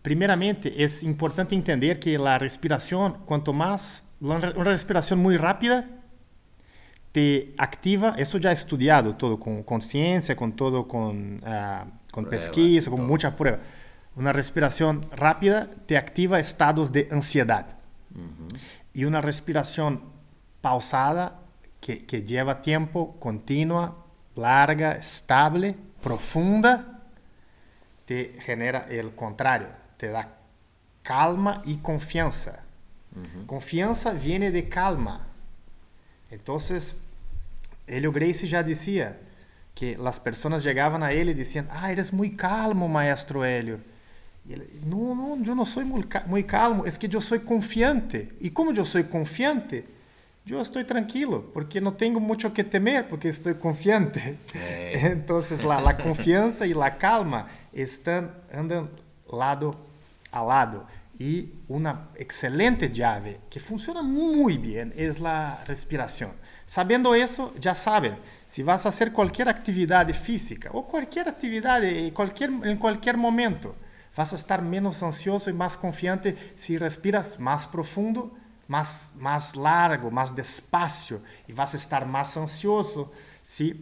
Speaker 2: primeramente es importante entender que la respiración, cuanto más, una respiración muy rápida, te activa, eso ya estudiado todo con conciencia, con todo con, uh, con pesquisa, con mucha prueba. Una respiración rápida te activa estados de ansiedad. Uh -huh. Y una respiración pausada que, que lleva tiempo, continua, larga, estable, profunda, te genera el contrario, te da calma y confianza. Uh -huh. Confianza viene de calma. Entonces, Helio Gracie já dizia que as pessoas chegavam a ele e diziam: Ah, eres muito calmo, maestro Helio. Ele: Não, não, eu não sou muito calmo, é que eu sou confiante. E como eu sou confiante, eu estou tranquilo, porque não tenho muito que temer, porque estou confiante. É. Então, a confiança e a calma estão andam lado a lado. E uma excelente llave que funciona muito bem é a respiração. Sabendo isso, já sabem, se vas a hacer qualquer atividade física ou qualquer atividade em qualquer, em qualquer momento, vas a estar menos ansioso e mais confiante se respiras mais profundo, mais, mais largo, mais despacio, e vas a estar mais ansioso se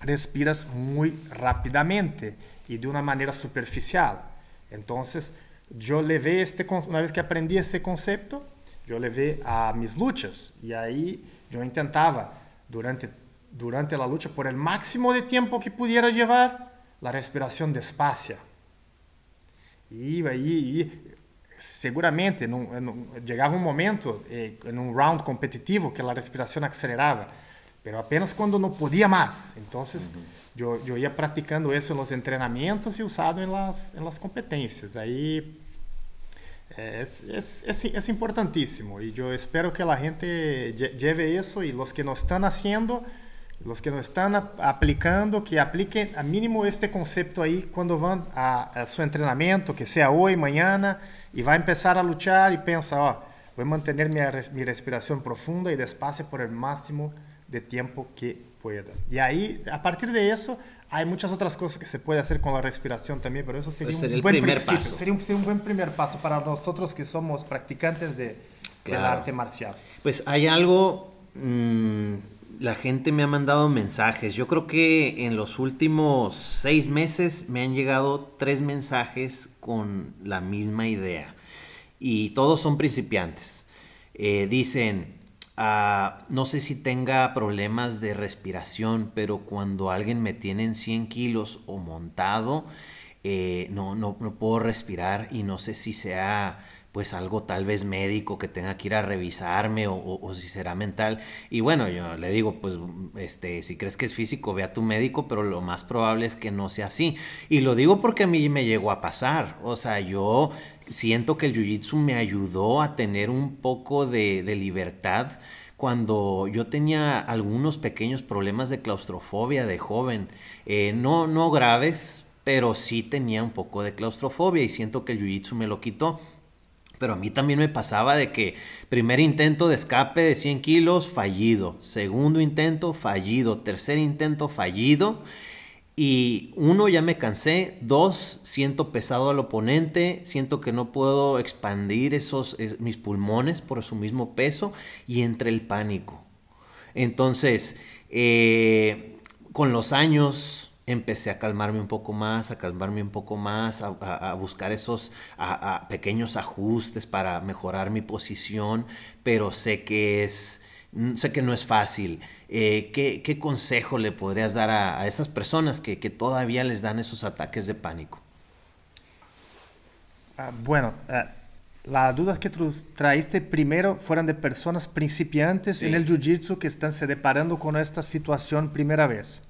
Speaker 2: respiras muito rapidamente e de uma maneira superficial. Então, eu levei este, uma vez que aprendi esse conceito, eu levei a mis lutas, e aí Yo intentaba durante, durante la lucha, por el máximo de tiempo que pudiera llevar, la respiración despacia. Y, y seguramente en un, en un, llegaba un momento eh, en un round competitivo que la respiración aceleraba, pero apenas cuando no podía más. Entonces uh -huh. yo, yo ia practicando eso en los entrenamientos y usado en las, en las competencias. Ahí es, es, es, es, importantísimo y yo espero que la gente lleve eso y los que no están haciendo, los que no están aplicando, que apliquen a mínimo este concepto ahí cuando van a, a su entrenamiento, que sea hoy, mañana, y va a empezar a luchar y piensa, oh, voy a mantener mi, mi respiración profunda y despacio por el máximo de tiempo que pueda. Y ahí, a partir de eso, hay muchas otras cosas que se puede hacer con la respiración también, pero eso sería,
Speaker 3: sería
Speaker 2: un buen
Speaker 3: primer
Speaker 2: principio.
Speaker 3: paso.
Speaker 2: Sería un, sería un, buen primer paso para nosotros que somos practicantes de, claro. del arte marcial.
Speaker 3: Pues hay algo, mmm, la gente me ha mandado mensajes. Yo creo que en los últimos seis meses me han llegado tres mensajes con la misma idea. Y todos son principiantes. Eh, dicen, Uh, no sé si tenga problemas de respiración, pero cuando alguien me tiene en 100 kilos o montado, eh, no, no, no, puedo respirar y no sé si sea pues algo tal vez médico que tenga que ir a revisarme o, si será mental. Y bueno, yo le digo, pues este, si crees que es físico, ve a tu médico, pero lo más probable es que no sea así. Y lo digo porque a mí me llegó a pasar. O sea, yo siento que el Jiu-Jitsu me ayudó a tener un poco de, libertad cuando yo tenía algunos pequeños problemas de claustrofobia de joven. Eh, no, no graves, pero sí tenía un poco de claustrofobia y siento que el Jiu-Jitsu me lo quitó. Pero a mí también me pasaba de que primer intento de escape de 100 kilos, fallido. Segundo intento, fallido. Tercer intento, fallido. Y uno, ya me cansé. Dos, siento pesado al oponente. Siento que no puedo expandir esos, mis pulmones por su mismo peso. Y entre el pánico. Entonces, eh, con los años empecé a calmarme un poco más, a calmarme un poco más, a, buscar esos pequeños ajustes para mejorar mi posición, pero sé que es, sé que no es fácil. Eh, ¿qué, consejo le podrías dar a, esas personas que, todavía les dan esos ataques de pánico?
Speaker 2: Ah, bueno, uh, las dudas que tú traíste primero fueron de personas principiantes en el jiu-jitsu que están se deparando con esta situación primera vez.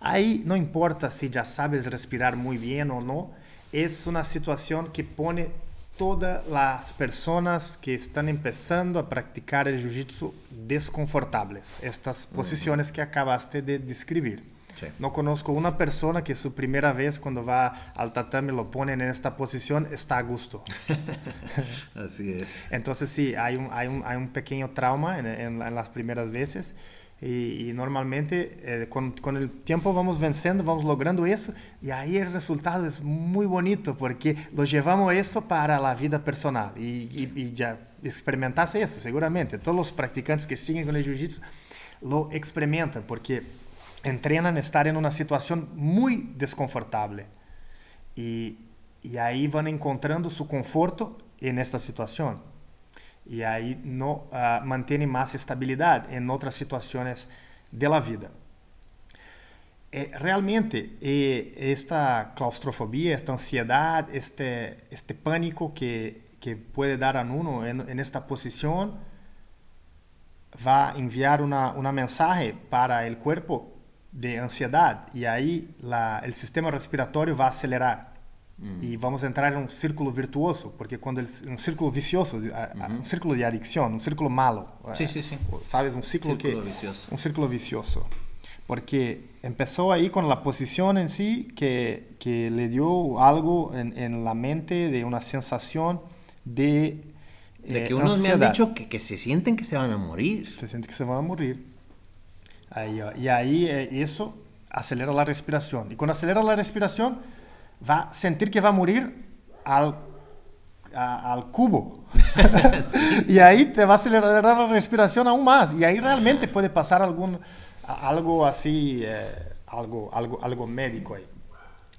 Speaker 2: Ahí no importa si ya sabes respirar muy bien o no, es una situación que pone todas las personas que están empezando a practicar el jiu-jitsu desconfortables, estas posiciones que acabaste de describir. No conozco una persona que su primera vez cuando va al tatami lo ponen en esta posición está a gusto.
Speaker 3: Así es.
Speaker 2: Entonces sí, hay un, hay un, hay un pequeño trauma en, en, en las primeras veces y, normalmente eh, con, con, el vamos venciendo, vamos logrando eso y ahí el resultado es muy bonito porque lo llevamos eso para la vida personal. Y, y, ya experimentaste eso seguramente. Todos los practicantes que siguen con el Jiu-Jitsu lo experimentan porque entrenan a estar en una situación muy desconfortable. Y, y ahí van encontrando su conforto en esta y ahí no uh, mantiene más estabilidad en otras de vida. Eh, realmente eh, esta claustrofobia, esta ansiedad, este, este pánico que, que puede dar a uno en, en, esta posición va a enviar una, una mensaje para el cuerpo de ansiedad y ahí la, el sistema respiratorio va a acelerar. Y vamos a entrar en un círculo virtuoso, porque cuando el, un círculo vicioso, un círculo de adicción, un círculo malo.
Speaker 3: Sí, sí, sí.
Speaker 2: ¿Sabes? Un círculo, que, vicioso. Un círculo vicioso. Porque empezó ahí con la posición en sí que, que le dio algo en, en, la mente de una sensación de...
Speaker 3: De que unos me han dicho que, que, se sienten que se van a morir.
Speaker 2: Se sienten que se van a morir. Ahí, y ahí eso acelera la respiración. Y cuando acelera la respiración va a sentir que va a morir al, al cubo. y ahí te va a acelerar la respiración aún más. Y ahí realmente puede pasar algún, algo así, eh, algo, algo, algo médico ahí.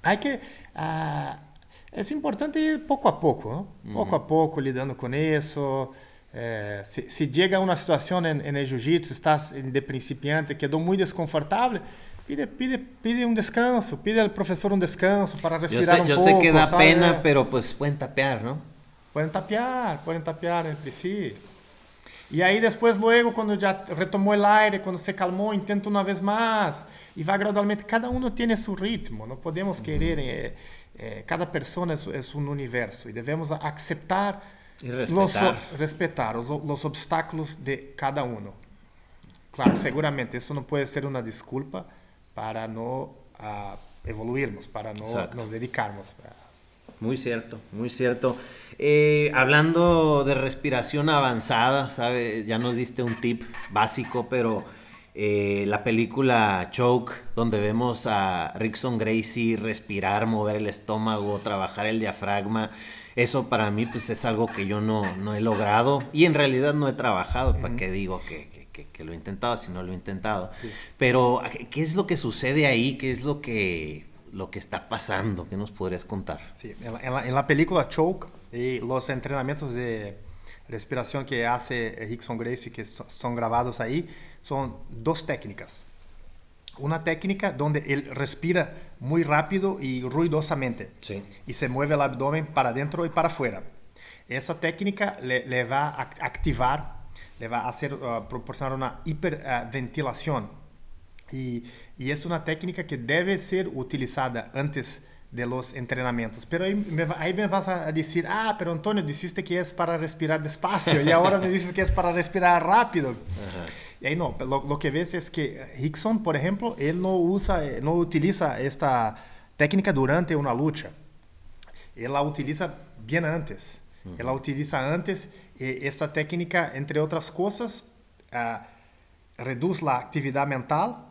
Speaker 2: Hay que... Uh, es importante ir poco a poco, ¿no? poco a poco lidando con eso. Eh, si, si, llega a una situación en, en el jiu-jitsu, estás de principiante, quedó muy desconfortable, Pide, pide, pide un descanso, pide al profesor un descanso para respirar
Speaker 3: yo
Speaker 2: sé,
Speaker 3: yo sé que da pena, pero pues pueden tapear, ¿no?
Speaker 2: Pueden tapear, pueden tapear entre sí. Y ahí después, luego, cuando ya retomó el aire, cuando se calmó, intenta una vez más. Y va gradualmente. Cada uno tiene su ritmo. No podemos uh -huh. querer. Eh, eh, cada persona es, es, un universo. Y debemos aceptar
Speaker 3: y respetar,
Speaker 2: los, respetar los, los obstáculos de cada uno. Claro, seguramente eso no puede ser una disculpa para no uh, evoluirnos, para no Exacto. nos dedicarnos.
Speaker 3: Muy cierto, muy cierto. Eh, hablando de respiración avanzada, ¿sabe? ya nos diste un tip básico, pero eh, la película Choke, donde vemos a Rickson Gracie respirar, mover el estómago, trabajar el diafragma, eso para mí pues es algo que yo no, no he logrado y en realidad no he trabajado. ¿para qué digo que, que que, lo he intentado, si no lo he intentado. Sí. Pero, ¿qué es lo que sucede ahí? ¿Qué es lo que, lo que está pasando? ¿Qué nos podrías contar?
Speaker 2: Sí, en la, en la, película Choke, y los entrenamientos de respiración que hace Rickson Gracie, que so, son grabados ahí, son dos técnicas. Una técnica donde él respira muy rápido y ruidosamente.
Speaker 3: Sí.
Speaker 2: Y se mueve el abdomen para adentro y para afuera. esa técnica le, le va a activar, le va a hacer, uh, proporcionar una hiperventilación. y, y es una técnica que debe ser utilizada antes de los entrenamientos. Pero ahí me, ahí me, vas a decir, ah, pero Antonio, dijiste que es para respirar despacio y ahora me dices que es para respirar rápido. Ajá. Y ahí no, lo, lo, que ves es que Hickson, por ejemplo, él no usa, no utiliza esta técnica durante una lucha. Él la utiliza bien antes. Uh -huh. Él la utiliza antes. Esta técnica, entre otras cosas, uh, reduce la actividad mental,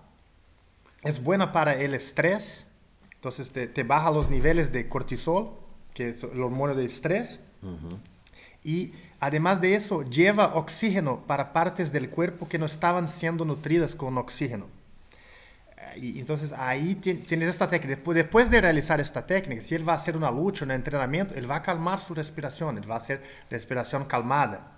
Speaker 2: es buena para el estrés, entonces te, te, baja los niveles de cortisol, que es el hormona de estrés. Uh -huh. Y además de eso, lleva oxígeno para partes del cuerpo que no estaban siendo nutridas con oxígeno. Y entonces ahí tienes esta técnica. Después, de realizar esta técnica, si él va a hacer una lucha, un entrenamiento, él va a calmar su respiración, él va a hacer respiración calmada.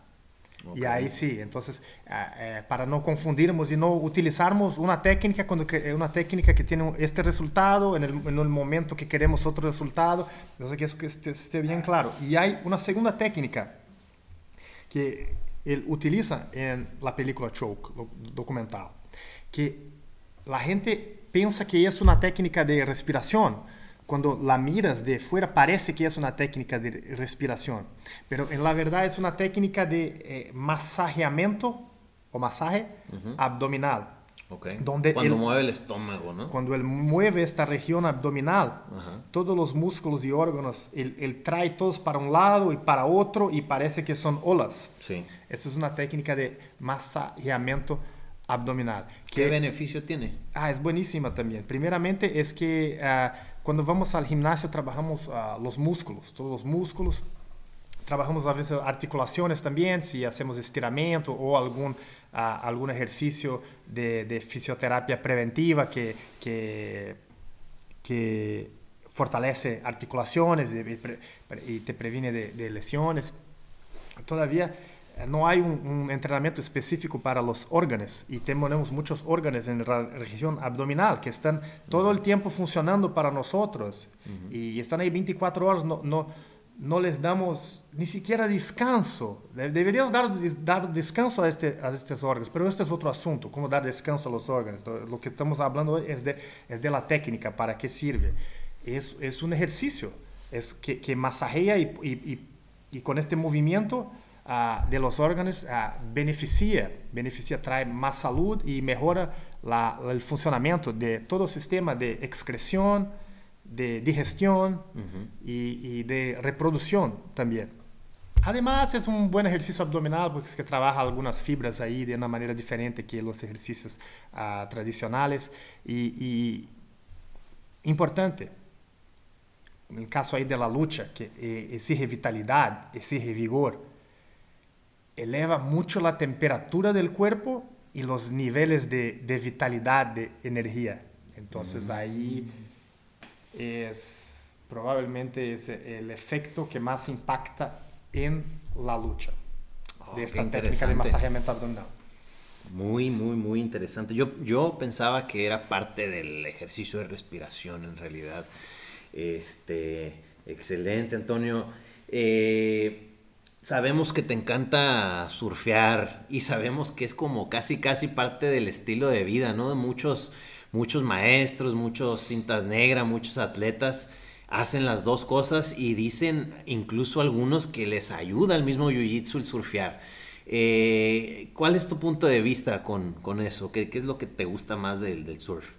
Speaker 2: Okay. Y ahí sí, entonces, eh, para no confundirnos y no utilizarmos una técnica, cuando que, una técnica que tiene este resultado en el, en el momento que queremos otro resultado, entonces que eso que esté, esté, bien claro. Y hay una segunda técnica que él utiliza en la película Choke, documental, que la gente piensa que es una técnica de respiración, cuando la miras de fuera parece que es una técnica de respiración, pero en la verdad es una técnica de eh, masajeamiento o masaje uh -huh. abdominal.
Speaker 3: Okay. Donde cuando él, mueve el estómago, ¿no?
Speaker 2: Cuando él mueve esta región abdominal, todos los músculos y órganos, él, él, trae todos para un lado y para otro y parece que son olas.
Speaker 3: Sí.
Speaker 2: Esa es una técnica de masajeamiento abdominal.
Speaker 3: ¿Qué que, beneficio tiene?
Speaker 2: Ah, es buenísima también. Primeramente es que uh, cuando vamos al gimnasio trabajamos uh, los músculos, todos los músculos. Trabajamos a veces articulaciones también, si hacemos estiramiento o algún, uh, algún ejercicio de, de, fisioterapia preventiva que, que, que fortalece articulaciones y, y te previene de, de lesiones. Todavía no hay un, un, entrenamiento específico para los órganos y tenemos muchos órganos en la región abdominal que están todo el tiempo funcionando para nosotros uh -huh. y están ahí 24 horas, no, no, no, les damos ni siquiera descanso. Deberíamos dar, dar descanso a, este, a estos órganos, pero este es otro asunto, cómo dar descanso a los órganos. Lo que estamos hablando hoy es de, es de la técnica, para qué sirve. Es, es un ejercicio es que, que masajea y, y, y, y con este movimiento uh, de los órganos uh, beneficia, beneficia, trae más salud y mejora la, el funcionamiento de todo el sistema de excreción, de digestión uh -huh. y, y, de reproducción también. Además, es un buen ejercicio abdominal porque es que trabaja algunas fibras ahí de una manera diferente que los ejercicios uh, tradicionales. Y, y, importante, en el caso ahí de la lucha, que exige vitalidad, exige vigor, eleva mucho la temperatura del cuerpo y los niveles de, de vitalidad, de energía. Entonces mm. ahí es probablemente es el efecto que más impacta en la lucha oh, de esta técnica de masajeamiento abdominal.
Speaker 3: Muy, muy, muy interesante. Yo, yo pensaba que era parte del ejercicio de respiración en realidad. Este, excelente, Antonio. Eh, sabemos que te encanta surfear y sabemos que es como casi casi parte del estilo de vida, ¿no? Muchos muchos maestros, muchos cintas negras, muchos atletas hacen las dos cosas y dicen incluso algunos que les ayuda el mismo jiu-jitsu el surfear. Eh, ¿Cuál es tu punto de vista con, con eso? ¿Qué, ¿Qué, es lo que te gusta más del, del surf?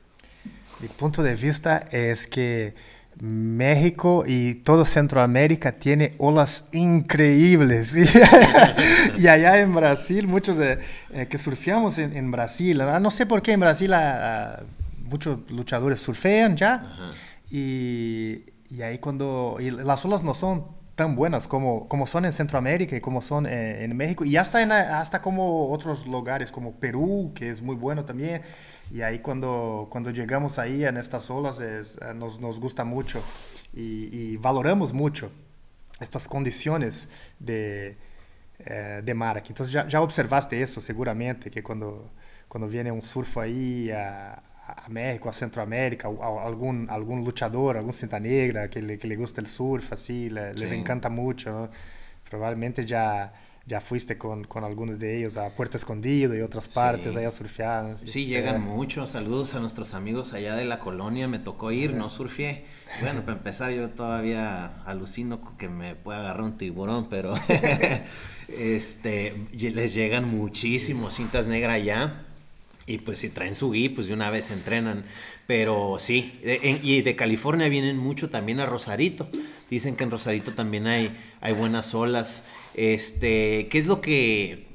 Speaker 2: Mi punto de vista es que México y todo Centroamérica tiene olas increíbles. y allá en Brasil, muchos de, eh, que surfeamos en, en, Brasil, no sé por qué en Brasil a, a muchos luchadores surfean ya. Y, y, ahí cuando... Y las olas no son tan buenas como, como son en Centroamérica y como son eh, en México. Y hasta, en, hasta como otros lugares como Perú, que es muy bueno también. Y ahí cuando, cuando llegamos ahí en estas olas es, eh, nos, nos gusta mucho y, y, valoramos mucho estas condiciones de, eh, de mar aquí. Entonces ya, ya, observaste eso seguramente, que cuando, cuando viene un surfo ahí a, a México, a Centroamérica, a algún, algún luchador, algún cinta negra que le, que le gusta el surf, así, le, sí. les encanta mucho. ¿no? Probablemente ya, ya fuiste con, con algunos de ellos a Puerto Escondido y otras partes
Speaker 3: Sí.
Speaker 2: allá a surfear. ¿no?
Speaker 3: Sí, llegan
Speaker 2: Eh,
Speaker 3: muchos. Saludos a nuestros amigos allá de la colonia. Me tocó ir, no surfié. Bueno, para empezar, yo todavía alucino que me pueda agarrar un tiburón, pero este les llegan muchísimos cintas negras allá. Y pues si traen su gui, pues de una vez entrenan. Pero sí, y de California vienen mucho también a Rosarito. Dicen que en Rosarito también hay, hay buenas olas. Este, ¿qué es lo que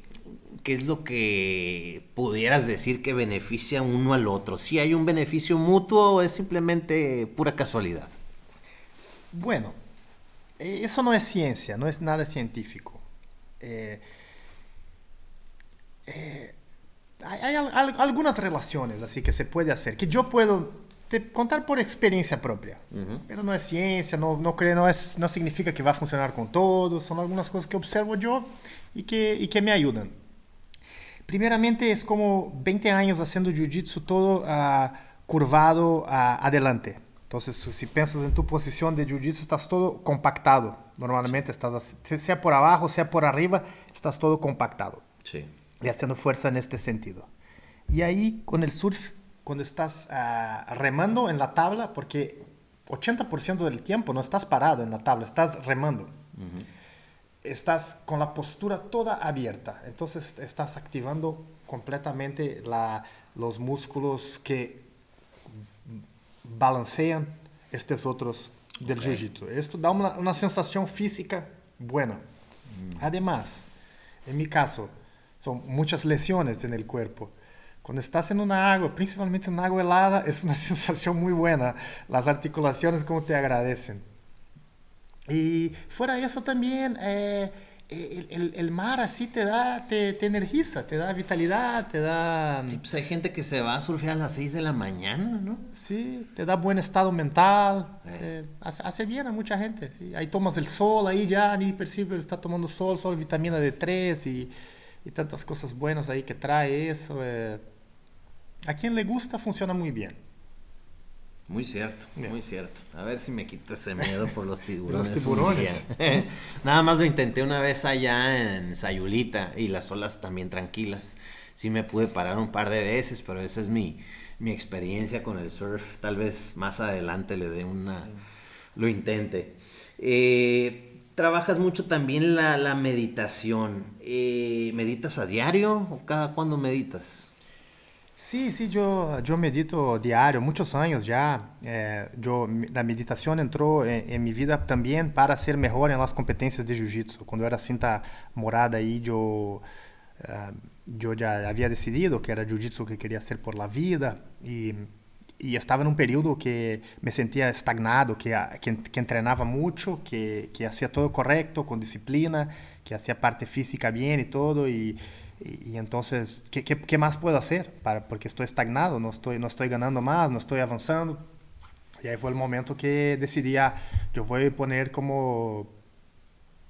Speaker 3: qué es lo que pudieras decir que beneficia uno al otro? ¿Si hay un beneficio mutuo o es simplemente pura casualidad?
Speaker 2: Bueno, eh, eso no es ciencia, no es nada científico. Eh, eh, hay hay al- al- algunas relaciones así que se puede hacer, que yo puedo te contar por experiencia propia. Pero no es ciencia, no, no, creo, no, es, no significa que va a funcionar con todos, son algunas cosas que observo yo y que, y que me ayudan. Primeramente es como 20 años haciendo jiu-jitsu todo ah, curvado ah, adelante. Entonces, si piensas en tu posición de jiu-jitsu, estás todo compactado. Normalmente, estás, así, sea por abajo, sea por arriba, estás todo compactado
Speaker 3: Sí.
Speaker 2: Y haciendo fuerza en este sentido. Y ahí con el surf, cuando estás ah, remando en la tabla, porque 80% del tiempo no estás parado en la tabla, estás remando. Estás con la postura toda abierta, entonces estás activando completamente la, los músculos que balancean estos otros del
Speaker 3: Ok.
Speaker 2: jiu-jitsu. Esto da una, una sensación física buena. Además, en mi caso, son muchas lesiones en el cuerpo. Cuando estás en una agua, principalmente en una agua helada, es una sensación muy buena. Las articulaciones como te agradecen. Y fuera de eso también, eh, el, el- el mar así te da, te, te energiza, te da vitalidad, te da...
Speaker 3: Y pues hay gente que se va a surfear a las 6 de la mañana, ¿no?
Speaker 2: Sí, te da buen estado mental,
Speaker 3: Eh.
Speaker 2: te hace, hace bien a mucha gente. sí. Ahí tomas el sol, ahí ya ni percibe, está tomando sol, sol, vitamina D3 y, y tantas cosas buenas ahí que trae eso. eh. A quien le gusta funciona muy bien.
Speaker 3: Muy cierto,
Speaker 2: Bien.
Speaker 3: muy cierto. A ver si me quito ese miedo por los tiburones. un
Speaker 2: tiburones.
Speaker 3: Nada más lo intenté una vez allá en Sayulita y las olas también tranquilas. Sí me pude parar un par de veces, pero esa es mi, mi experiencia con el surf. Tal vez más adelante le dé una... lo intente. Eh, trabajas mucho también la, la meditación. Eh, ¿Meditas a diario o cada cuándo meditas?
Speaker 2: Sí, sí, yo, yo medito diario, muchos años ya. Eh, yo, la meditación entró en, en mi vida también para ser mejor en las competencias de jiu-jitsu. Cuando era cinta morada ahí, yo, eh, yo ya había decidido que era jiu-jitsu que quería hacer por la vida y, y estaba en un periodo que me sentía estagnado, que, que, que entrenaba mucho, que, que hacía todo correcto, con disciplina, que hacía parte física bien y todo y y, y, entonces, ¿qué, ¿qué, qué, más puedo hacer? Para, porque estoy estagnado, no estoy, no estoy ganando más, no estoy avanzando. Y ahí fue el momento que decidí, ah, yo voy a poner como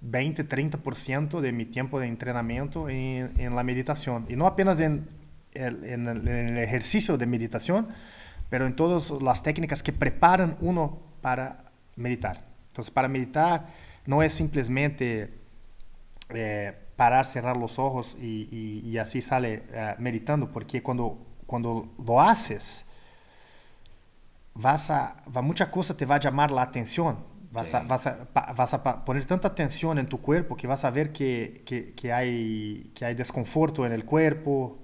Speaker 2: 20, 30% de mi tiempo de entrenamiento en, en, la meditación. Y no apenas en el, en, el, en el, ejercicio de meditación, pero en todas las técnicas que preparan uno para meditar. Entonces, para meditar no es simplemente... Eh, parar, cerrar los ojos y, y, y así sale uh, meditando, porque cuando, cuando lo haces, vas a, va, mucha cosa te va a llamar la atención, vas, sí. a, vas, a, vas a poner tanta atención en tu cuerpo que vas a ver que, que, que hay, que hay desconforto en el cuerpo,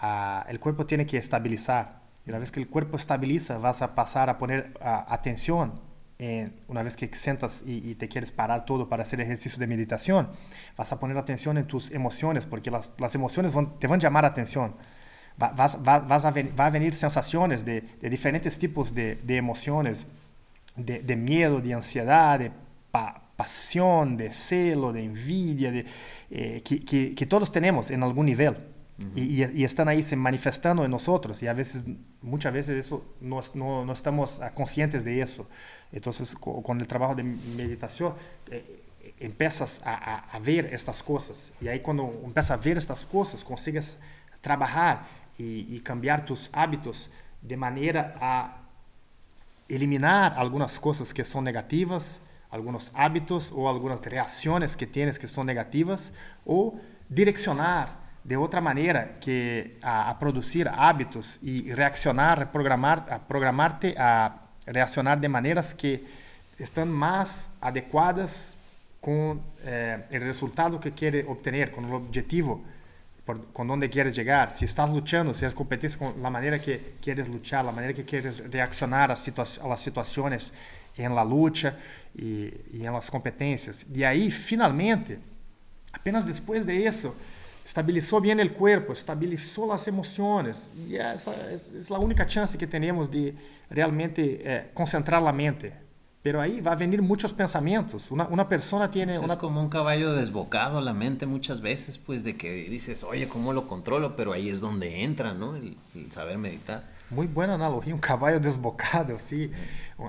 Speaker 2: uh, el cuerpo tiene que estabilizar, y una vez que el cuerpo estabiliza, vas a pasar a poner uh, atención en, una vez que sentas y, y, te quieres parar todo para hacer ejercicio de meditación, vas a poner atención en tus emociones, porque las, las emociones van, te van a llamar atención. Va, vas, va, vas a ven, va a venir sensaciones de, de diferentes tipos de, de emociones, de, de, miedo, de ansiedad, de pa, pasión, de celo, de envidia, de, eh, que, que, que, todos tenemos en algún nivel. Uh -huh. y, y, están ahí se manifestando en nosotros y a veces, muchas veces eso no, no, no estamos conscientes de eso. Entonces, con el trabajo de meditación, eh, empiezas a, a, a, ver estas cosas. Y ahí cuando empiezas a ver estas cosas, consigues trabajar y, y, cambiar tus hábitos de manera a eliminar algunas cosas que son negativas algunos hábitos o algunas reacciones que tienes que son negativas o direccionar de otra manera que a, a producir hábitos y reaccionar, reprogramar, a programarte a reaccionar de maneras que están más adecuadas con eh, el resultado que quiere obtener, con el objetivo, por, con donde quieres llegar. Si estás luchando, si es competencia con la manera que quieres luchar, la manera que quieres reaccionar a, situa a las situaciones en la lucha y, y en las competencias. Y ahí, finalmente, apenas después de eso, estabilizó bien el cuerpo, estabilizó las emociones y esa es, la única chance que tenemos de realmente eh, concentrar la mente. Pero ahí va a venir muchos pensamientos. Una, una persona tiene...
Speaker 3: Una... Es como un caballo desbocado la mente muchas veces, pues de que dices, oye, ¿cómo lo controlo? Pero ahí es donde entra, ¿no? El, el saber meditar.
Speaker 2: Muy buena analogía, un caballo desbocado, sí.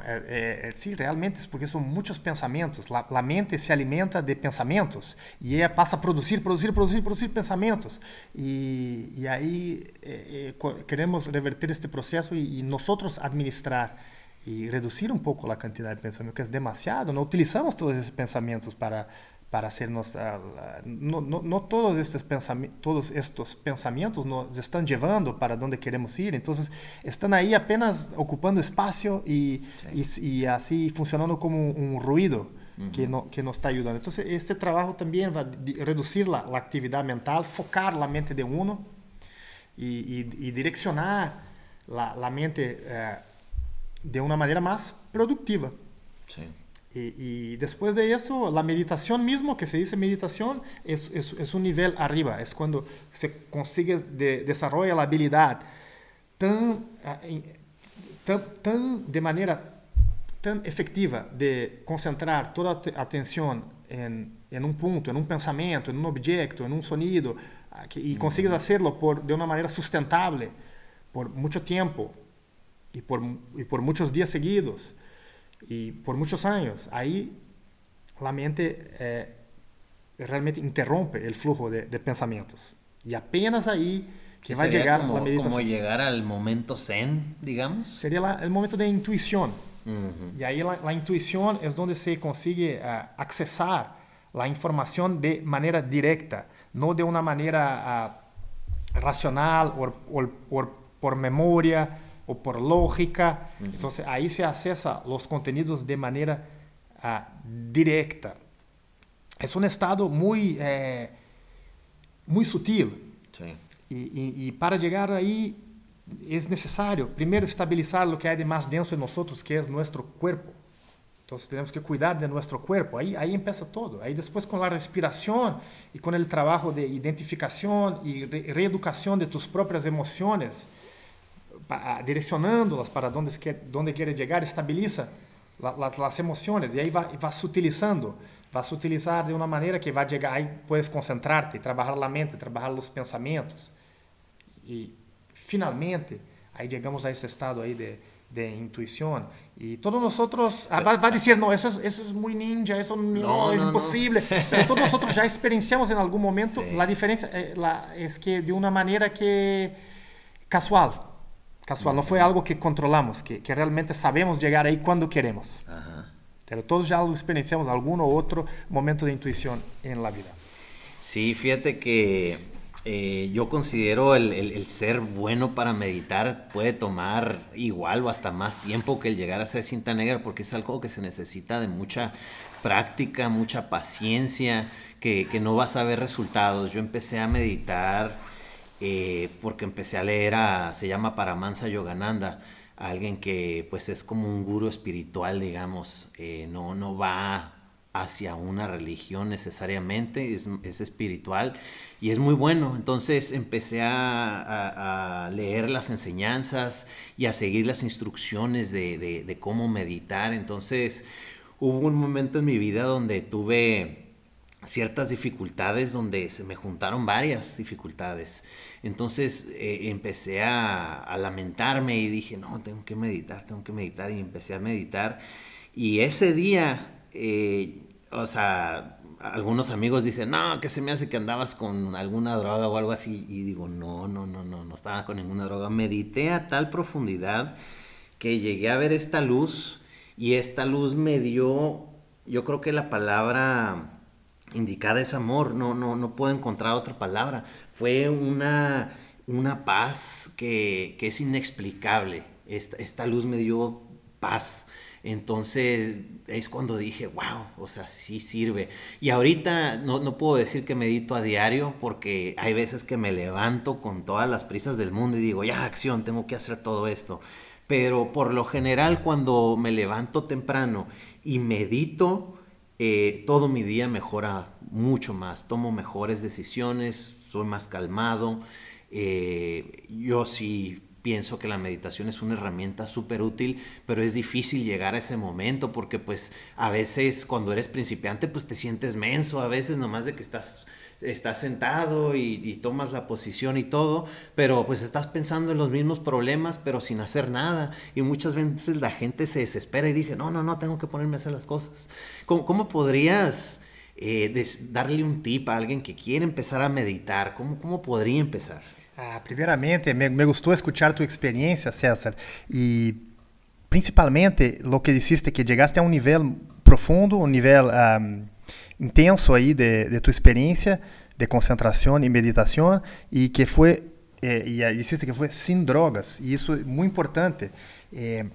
Speaker 2: Eh, eh, sí, realmente es porque son muchos pensamientos. La, la, mente se alimenta de pensamientos y ella pasa a producir, producir, producir, producir pensamientos. Y, y ahí eh, eh queremos revertir este proceso y, y, nosotros administrar y reducir un poco la cantidad de pensamientos, que es demasiado. No utilizamos todos esos pensamientos para para hacernos... Uh, no, no, no, todos, estos todos estos pensamientos nos están llevando para donde queremos ir, entonces están ahí apenas ocupando espacio y, sí. y, y, así funcionando como un, ruido que, no, que nos está ayudando. Entonces este trabajo también va a reducir la, la actividad mental, focar la mente de uno y, y direccionar la, la mente uh, de una manera más productiva.
Speaker 3: Sí.
Speaker 2: Y, y, después de eso, la meditación mismo, que se dice meditación, es, es, es un nivel arriba, es cuando se consigue de, desarrolla la habilidad tan, tan, tan, de manera tan efectiva de concentrar toda a atención en, en un punto, en un pensamiento, en un objeto, en un sonido, que, y consigues hacerlo por, de una manera sustentable por mucho tiempo y por, y por muchos días seguidos y por muchos años. Ahí la mente eh, realmente interrumpe el flujo de, de, pensamientos. Y apenas ahí que va a llegar
Speaker 3: como,
Speaker 2: la meditación.
Speaker 3: Como llegar al momento zen, digamos.
Speaker 2: Sería la, el momento de intuición. Uh -huh. Y ahí la, la, intuición es donde se consigue uh, accesar la información de manera directa, no de una manera uh, racional o, por memoria o por lógica. -huh. Entonces ahí se accesa los contenidos de manera uh, directa. Es un estado muy, eh, muy sutil.
Speaker 3: Sí.
Speaker 2: Y, y, y, para llegar ahí es necesario primero estabilizar lo que hay de más denso en nosotros, que es nuestro cuerpo. Entonces tenemos que cuidar de nuestro cuerpo. Ahí, ahí empieza todo. Ahí después con la respiración y con el trabajo de identificación y re reeducación de tus propias emociones, direccionándolas para donde, donde quiere llegar, estabiliza la, las emociones y ahí va, va sutilizando. Vas a utilizar de una manera que va a llegar, ahí puedes concentrarte, trabajar la mente, trabajar los pensamientos. Y finalmente, ahí llegamos a ese estado ahí de, de intuición. Y todos nosotros, ah, va, va, a decir, no, eso es, eso es muy ninja, eso no, no es no, imposible. No. Pero todos nosotros ya experienciamos en algún momento. Sí. La diferencia eh, la, es que de una manera que casual, casual, no fue algo que controlamos, que, que realmente sabemos llegar ahí cuando queremos.
Speaker 3: Ajá.
Speaker 2: Pero todos ya lo experienciamos algún u otro momento de intuición en la vida.
Speaker 3: Sí, fíjate que eh, yo considero el, el, el, ser bueno para meditar puede tomar igual o hasta más tiempo que el llegar a ser cinta negra porque es algo que se necesita de mucha práctica, mucha paciencia, que, que no vas a ver resultados. Yo empecé a meditar eh, porque empecé a leer a, se llama Paramansa Yogananda, alguien que pues es como un guru espiritual, digamos, eh, no, no va hacia una religión necesariamente, es, es, espiritual y es muy bueno. Entonces empecé a, leer las enseñanzas y a seguir las instrucciones de, de cómo meditar. Entonces hubo un momento en mi vida donde tuve ciertas dificultades donde se me juntaron varias dificultades. Entonces eh, empecé a, lamentarme y dije, no, tengo que meditar, tengo que meditar y empecé a meditar. Y ese día, eh, o sea, algunos amigos dicen, no, que se me hace que andabas con alguna droga o algo así. Y digo, no, no, no, no, no estaba con ninguna droga. Medité a tal profundidad que llegué a ver esta luz y esta luz me dio yo creo que la palabra indicada es amor, no, no, no puedo encontrar otra palabra. Fue una, una paz que, que es inexplicable. Esta, esta luz me dio paz. Entonces es cuando dije, wow, o sea, sí sirve. Y ahorita no, no, puedo decir que medito a diario porque hay veces que me levanto con todas las prisas del mundo y digo, ya, acción, tengo que hacer todo esto. Pero por lo general cuando me levanto temprano y medito, eh, todo mi día mejora mucho más. Tomo mejores decisiones, soy más calmado. Eh, yo sí pienso que la meditación es una herramienta súper útil, pero es difícil llegar a ese momento porque pues a veces cuando eres principiante pues te sientes menso, a veces nomás de que estás estás sentado y, tomas la posición y todo, pero pues estás pensando en los mismos problemas, pero sin hacer nada. Y muchas veces la gente se desespera y dice, no, no, no, tengo que ponerme a hacer las cosas. ¿Cómo, cómo podrías eh, darle un tip a alguien que quiere empezar a meditar? ¿Cómo, cómo podría empezar?
Speaker 2: Ah, me, me gustou escuchar tua experiência, César, e principalmente lo que disseste que chegaste a um nível profundo, nível um, intenso aí de, de tua experiência de concentração e meditação e que foi eh, e disseste que foi sem drogas e isso é muito importante. Eh,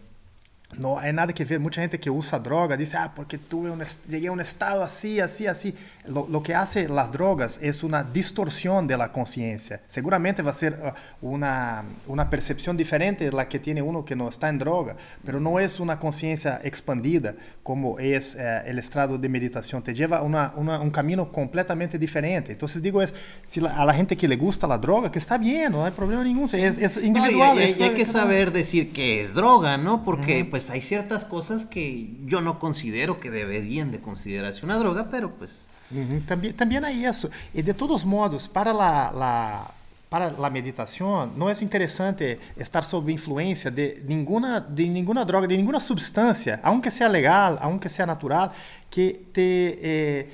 Speaker 2: no hay nada que ver. Mucha gente que usa droga dice, ah, porque tuve un, llegué a un estado así, así, así. Lo, lo, que hace las drogas es una distorsión de la conciencia. Seguramente va a ser uh, una, una, percepción diferente de la que tiene uno que no está en droga, pero no es una conciencia expandida como es uh, el estado de meditación. Te lleva a una, una, un camino completamente diferente. Entonces digo, es, si la, a la gente que le gusta la droga, que está bien, no hay problema ningún, es, es individual.
Speaker 3: No, y, y, y hay que saber decir que es droga, ¿no? Porque uh -huh. pues pues hay ciertas cosas que yo no considero que deberían de considerarse una droga, pero pues...
Speaker 2: Uhum, também, também é isso. E de todos modos, para a, la, para a meditação, não é interessante estar sob influência de nenhuma, de nenhuma droga, de nenhuma substância, aunque seja legal, aunque seja natural, que te, eh,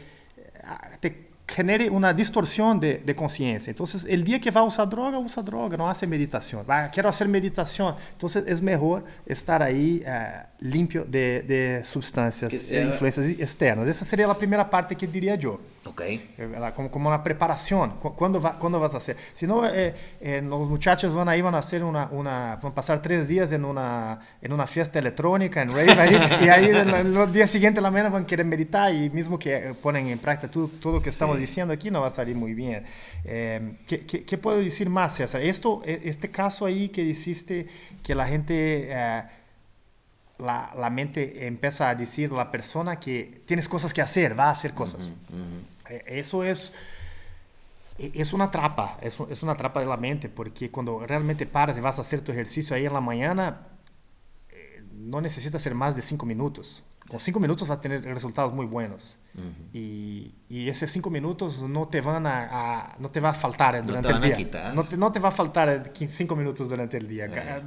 Speaker 2: te genere una distorsión de, de, conciencia. Entonces, el día que va a usar droga, usa droga, no hace meditación. Va, quiero hacer meditación. Entonces, es mejor estar ahí uh, limpio de, de sustancias e influencias externas. Essa seria a primeira parte que diria eu.
Speaker 3: Ok.
Speaker 2: Como, como uma preparação. Quando, va, quando vas a hacer? Si no, eh, eh, los muchachos van ahí, van a hacer una, una, van a pasar tres días en una, en una fiesta electrónica, en rave, ahí, y ahí los días siguientes la mañana van a querer meditar y mismo que ponen en práctica todo, todo lo que estamos sí. diciendo aquí no va a salir muy bien. Eh, ¿qué, qué, qué, puedo decir más, César? Esto, este caso ahí que hiciste que la gente la, la, mente empieza a decir la persona que tienes cosas que hacer, va a hacer cosas. Uh -huh, uh -huh. Eso es, es una trapa, es, es, una trapa de la mente, porque cuando realmente paras y vas a hacer tu ejercicio ahí en la mañana, eh, no necesitas hacer más de cinco minutos. Con cinco minutos vas a tener resultados muy buenos. Uh -huh. y, y, esos cinco minutos no te van a, a no te va a faltar durante
Speaker 3: no
Speaker 2: el día.
Speaker 3: Quitar.
Speaker 2: No, te, no te va a faltar cinco minutos durante el día. Eh.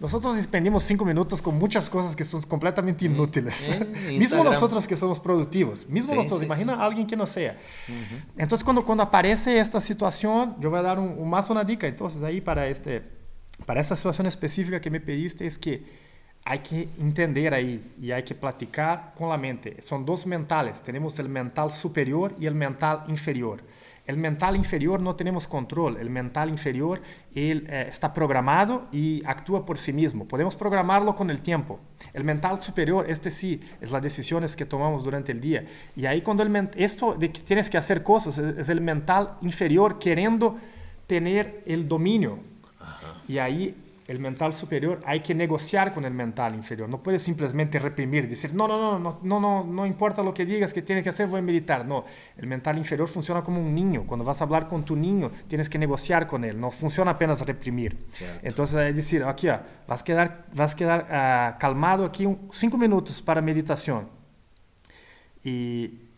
Speaker 2: Nosotros expendimos cinco minutos con muchas cosas que son completamente inútiles. Eh, mismo nosotros que somos productivos. Mismo sí, nosotros. Sí, Imagina sí. a alguien que no sea. Uh -huh. Entonces, cuando, cuando aparece esta situación, yo voy a dar un, un, más una dica. Entonces, ahí para, este, para esta situación específica que me pediste es que hay que entender ahí y hay que platicar con la mente. Son dos mentales. Tenemos el mental superior y el mental inferior. El mental inferior no tenemos control. El mental inferior él, eh, está programado y actúa por sí mismo. Podemos programarlo con el tiempo. El mental superior, este sí, es las decisiones que tomamos durante el día. Y ahí cuando el esto de que tienes que hacer cosas es, es el mental inferior queriendo tener el dominio. Ajá. Y ahí el mental superior hay que negociar con el mental inferior. No puedes simplemente reprimir, decir, no, no, no, no, no, no, no importa lo que digas que tienes que hacer, voy a meditar. No, el mental inferior funciona como un niño. Cuando vas a hablar con tu niño, tienes que negociar con él. No funciona apenas reprimir. Cierto. Entonces, es decir, aquí, ó, vas a quedar, vas a quedar uh, calmado aquí un, cinco minutos para meditación. Y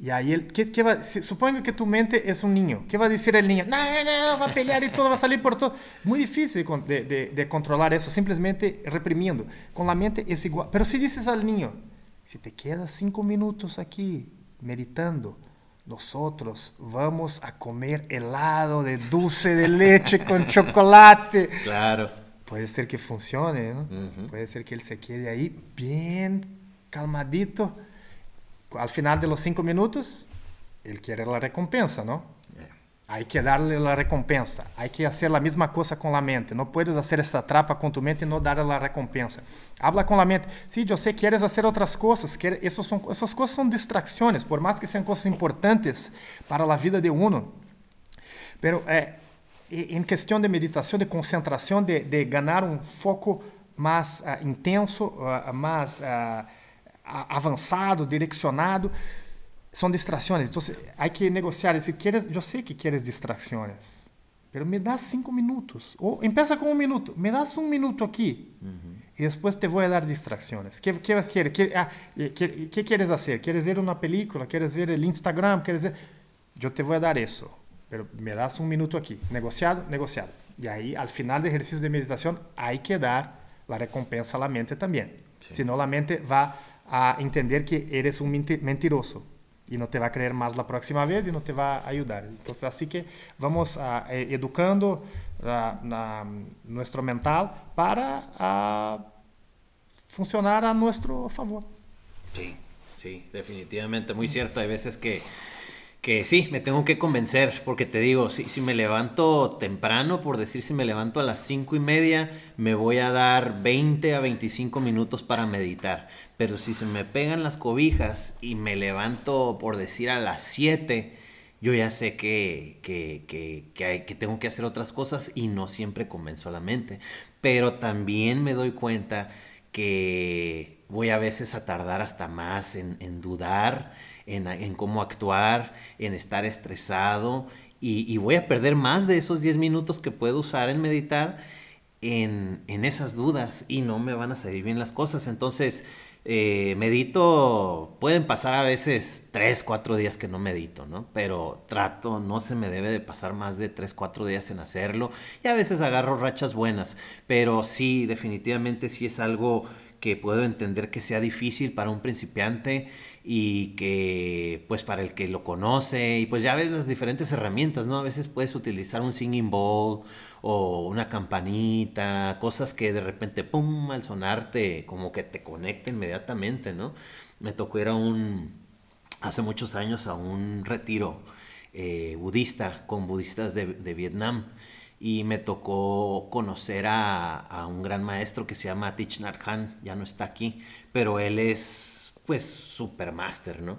Speaker 2: y ahí, él, ¿qué, qué va? Supongo que tu mente es un niño. ¿Qué va a decir el niño? No, no, no, va a pelear y todo va a salir por todo. Muy difícil de, de, de, controlar eso, simplemente reprimiendo. Con la mente es igual. Pero si dices al niño, si te quedas cinco minutos aquí meditando, nosotros vamos a comer helado de dulce de leche con chocolate.
Speaker 3: Claro.
Speaker 2: Puede ser que funcione, ¿no? Uh -huh. Puede ser que él se quede ahí bien calmadito al final de los cinco minutos, él quiere la recompensa, ¿no? Hay que darle la recompensa. Hay que hacer la misma cosa con la mente. No puedes hacer esta trapa con tu mente y no darle la recompensa. Habla con la mente. Sí, yo sé, quieres hacer otras cosas. Esos son, esas cosas son distracciones, por más que sean cosas importantes para la vida de uno. Pero eh, en cuestión de meditación, de concentración, de, de ganar un foco más uh, intenso, uh, más uh, avançado, direccionado, são distrações. Então, há que negociar. Se queres, eu sei que queres distrações, mas me dá cinco minutos. Ou empieza com um minuto. Me das um minuto aqui. Uhum. E depois te vou dar distrações. O que, que, que, que, ah, que, que queres fazer? Queres ver uma película? Queres ver o Instagram? Queres ver... Eu te vou dar isso. Mas me das um minuto aqui. Negociado? Negociado. E aí, al final do exercício de meditação, há que dar a recompensa à mente também. Sí. Senão, a mente vai a entender que eres um mentiroso y no te va a creer más la próxima vez y no te va a ayudar. Entonces, así que vamos uh, educando uh, nuestro mental para uh, funcionar a nuestro favor.
Speaker 3: Sí, sí, definitivamente, muy cierto. Hay veces que que sí, me tengo que convencer, porque te digo, si, me levanto temprano, por decir si me levanto a las cinco y media, me voy a dar 20 a 25 minutos para meditar. Pero si se me pegan las cobijas y me levanto, por decir, a las 7, yo ya sé que, que, que, que, hay, que tengo que hacer otras cosas y no siempre convenzo a la mente. Pero también me doy cuenta que voy a veces a tardar hasta más en, en dudar en, cómo actuar, en estar estresado y, voy a perder más de esos 10 minutos que puedo usar en meditar en, esas dudas y no me van a salir bien las cosas. Entonces, eh, medito, pueden pasar a veces 3, 4 días que no medito, ¿no? Pero trato, no se me debe de pasar más de 3, 4 días en hacerlo y a veces agarro rachas buenas, pero sí, definitivamente sí es algo que puedo entender que sea difícil para un principiante y que pues para el que lo conoce y pues ya ves las diferentes herramientas, ¿no? A veces puedes utilizar un singing bowl o una campanita, cosas que de repente, ¡pum!, al sonarte como que te conecta inmediatamente, ¿no? Me tocó ir a un, hace muchos años a un retiro eh, budista con budistas de, de Vietnam y me tocó conocer a, un gran maestro que se llama Thich Nhat ya no está aquí, pero él es pues supermaster, ¿no?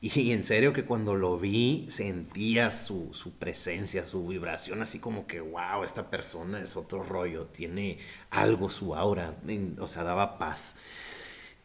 Speaker 3: Y, en serio que cuando lo vi sentía su, presencia, su vibración, así como que, wow, esta persona es otro rollo, tiene algo, su aura, o sea, daba paz.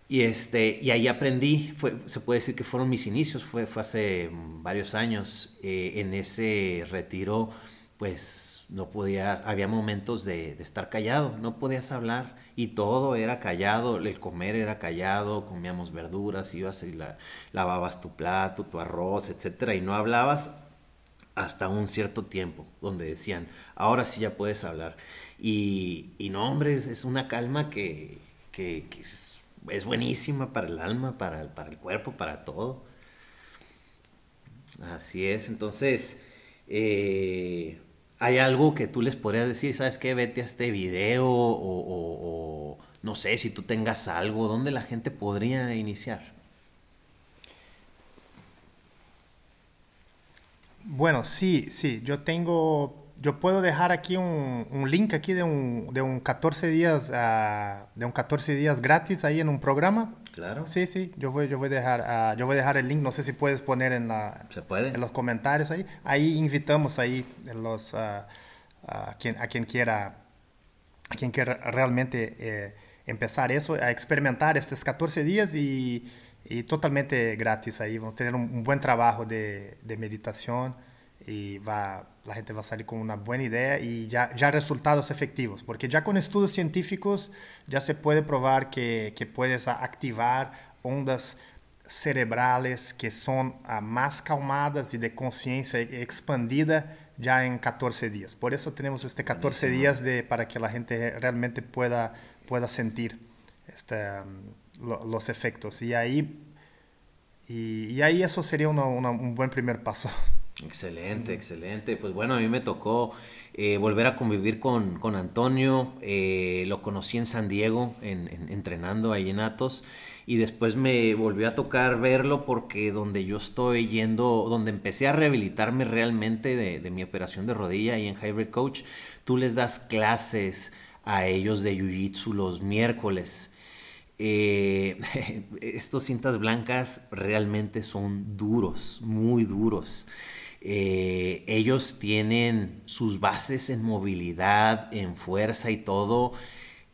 Speaker 3: Y, este, y ahí aprendí, fue, se puede decir que fueron mis inicios, fue, fue hace varios años, eh, en ese retiro, pues no podía, había momentos de, estar callado, no podías hablar y todo era callado, el comer era callado, comíamos verduras, ibas y la, lavabas tu plato, tu arroz, etcétera, y no hablabas hasta un cierto tiempo, donde decían, ahora sí ya puedes hablar. Y, y no, hombre, es, una calma que, es, buenísima para el alma, para, para el cuerpo, para todo. Así es, entonces, eh, ¿Hay algo que tú les podrías decir, sabes qué, vete a este video o, no sé, si tú tengas algo, ¿dónde la gente podría iniciar?
Speaker 2: Bueno, sí, sí, yo tengo yo puedo dejar aquí un, link aquí de un, de un 14 días uh, de un 14 días gratis ahí en un programa.
Speaker 3: Claro.
Speaker 2: Sí, sí, yo voy yo voy a dejar uh, yo voy a dejar el link, no sé si puedes poner en la
Speaker 3: Se puede.
Speaker 2: en los comentarios ahí. Ahí invitamos ahí los uh, a quien a quien quiera a quien quiera realmente eh, empezar eso, a experimentar estos 14 días y, y totalmente gratis ahí. Vamos a tener un, un buen trabajo de, de meditación y va, la gente va a salir con una buena idea y ya, ya resultados efectivos, porque ya con estudios científicos ya se puede probar que, que puedes activar ondas cerebrales que son uh, más calmadas y de conciencia expandida ya en 14 días. Por eso tenemos este 14 días de, para que la gente realmente pueda, pueda sentir este, um, lo, los efectos. Y ahí, y, y ahí eso sería una, una, un buen primer paso.
Speaker 3: Excelente, excelente. Pues bueno, a mí me tocó eh, volver a convivir con, Antonio. Eh, lo conocí en San Diego, entrenando ahí en Atos. Y después me volvió a tocar verlo porque donde yo estoy yendo, donde empecé a rehabilitarme realmente de, de mi operación de rodilla ahí en Hybrid Coach, tú les das clases a ellos de Jiu-Jitsu los miércoles. Eh, estos cintas blancas realmente son duros, muy duros. Eh, ellos tienen sus bases en movilidad, en fuerza y todo,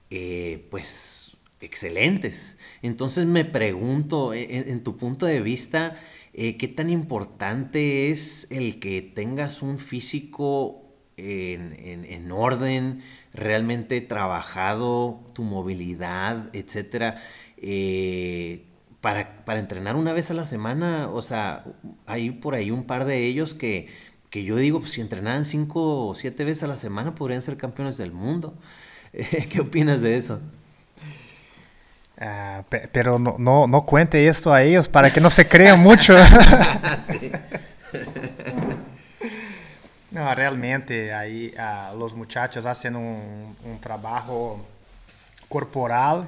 Speaker 3: eh, pues excelentes. Entonces me pregunto, en, tu punto de vista, ¿qué tan importante es el que tengas un físico en, orden, realmente trabajado tu movilidad, etcétera, eh, para, para, entrenar una vez a la semana, o sea, hay por ahí un par de ellos que, que yo digo, pues, si entrenaran cinco o siete veces a la semana podrían ser campeones del mundo. ¿Qué opinas de eso?
Speaker 2: Ah, pero no, no, no, cuente esto a ellos para que no se crean mucho. No, realmente aí uh, os muchachos fazem um, um trabalho corporal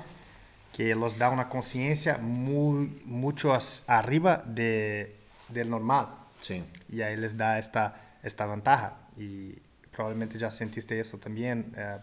Speaker 2: que los dá uma consciência muito muito arriba de, del normal.
Speaker 3: Sí.
Speaker 2: E aí les dá esta, esta ventaja. E provavelmente já sentiste isso também, eh,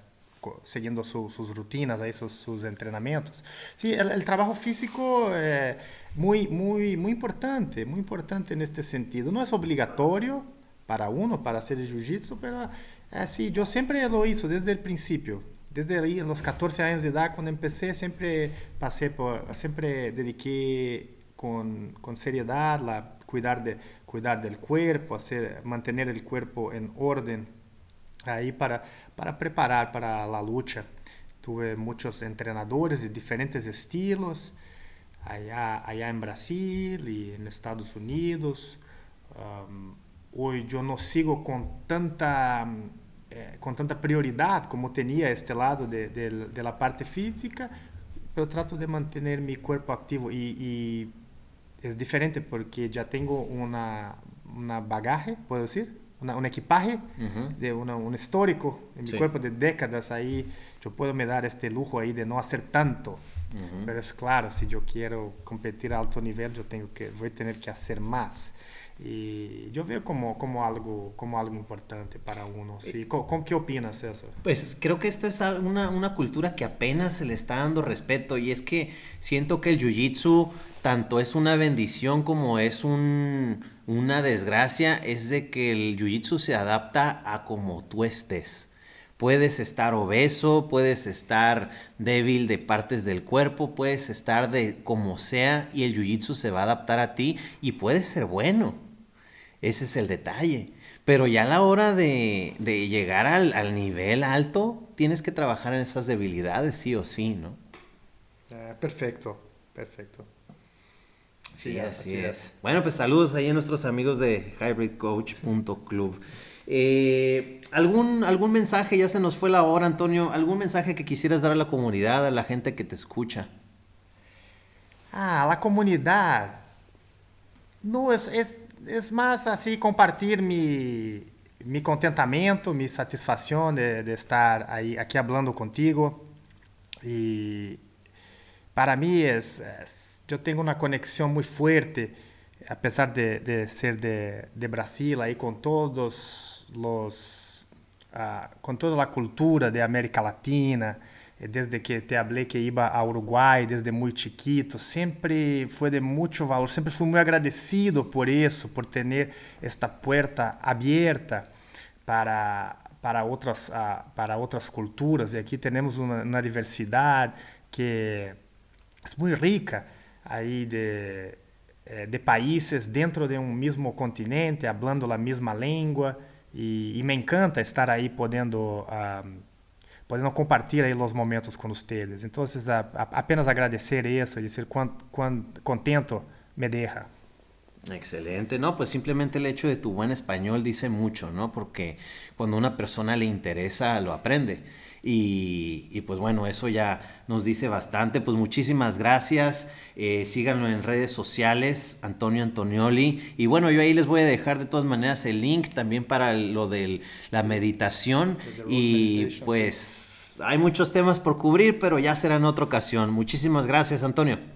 Speaker 2: seguindo su, sus rutinas, aí, sus, sus entrenamientos. Sí, el, el trabajo físico é muito, muito, muito importante, muito importante neste sentido. Não é obrigatório, para uno para hacer el jiu-jitsu, pero así, yo siempre lo hice desde el principio. Desde ahí, los 14 años de edad, cuando empecé, siempre pasé por, siempre dediqué con, con seriedad la cuidar, de, cuidar del cuerpo, hacer, mantener el cuerpo en orden, ahí para, para preparar para la lucha. Tuve muchos entrenadores de diferentes estilos, allá, allá en Brasil y en Estados Unidos. Um, hoje eu não sigo com tanta eh, com tanta prioridade como tinha este lado de, de, de la parte física, eu trato de manter meu corpo ativo e, e é diferente porque já tenho uma uma bagagem, posso dizer, uma, um equipaje, uhum. de uma, um histórico em meu corpo de décadas aí, eu posso me dar este lujo aí de não fazer tanto. Uhum. Mas é claro, se eu quero competir a alto nível, eu tenho que vou ter que fazer mais. Y yo veo como, como, algo, como algo importante para uno. ¿sí? ¿Cómo, qué opinas eso?
Speaker 3: Pues creo que esto es una, una, cultura que apenas se le está dando respeto y es que siento que el jiu-jitsu tanto es una bendición como es un, una desgracia, es de que el jiu-jitsu se adapta a como tú estés. Puedes estar obeso, puedes estar débil de partes del cuerpo, puedes estar de como sea y el jiu-jitsu se va a adaptar a ti y puedes ser bueno. Ese es el detalle. Pero ya a la hora de, llegar al, nivel alto, tienes que trabajar en esas debilidades, sí o sí, ¿no?
Speaker 2: Eh, perfecto, perfecto.
Speaker 3: Sí, así, es. Bueno, pues saludos ahí a nuestros amigos de hybridcoach.club. Eh, ¿algún, ¿Algún mensaje? Ya se nos fue la hora, Antonio. ¿Algún mensaje que quisieras dar a la comunidad, a la gente que te escucha?
Speaker 2: Ah, la comunidad. No, es, es é mais assim compartilhar mi, mi contentamento, mi satisfação de, de estar aí aqui falando contigo. E para mim é, é, eu tenho uma conexão muito forte, apesar de, de ser de, de Brasil, aí com todos os, uh, com toda a cultura de América Latina desde que te hablé que iba a Uruguai desde muy chiquito, siempre fue de mucho valor, siempre fui muy agradecido por eso, por tener esta puerta abierta para, para, otras, uh, para otras culturas. Y aquí tenemos una, una, diversidad que es muy rica ahí de, eh, de países dentro de un mismo continente, hablando la misma lengua. Y, y me encanta estar ahí podendo... Uh, podendo compartilhar os momentos com vocês. Então, apenas agradecer isso e dizer quanto contento me deixa.
Speaker 3: Excelente, no, pues simplemente el hecho de tu buen español dice mucho, ¿no? Porque cuando una persona le interesa, lo aprende. Y, pues bueno, eso ya nos dice bastante. Pues muchísimas gracias. Eh, síganlo en redes sociales, Antonio Antonioli. Y bueno, yo ahí les voy a dejar de todas maneras el link también para lo de la meditación. Y pues hay muchos temas por cubrir, pero ya será en otra ocasión. Muchísimas gracias, Antonio.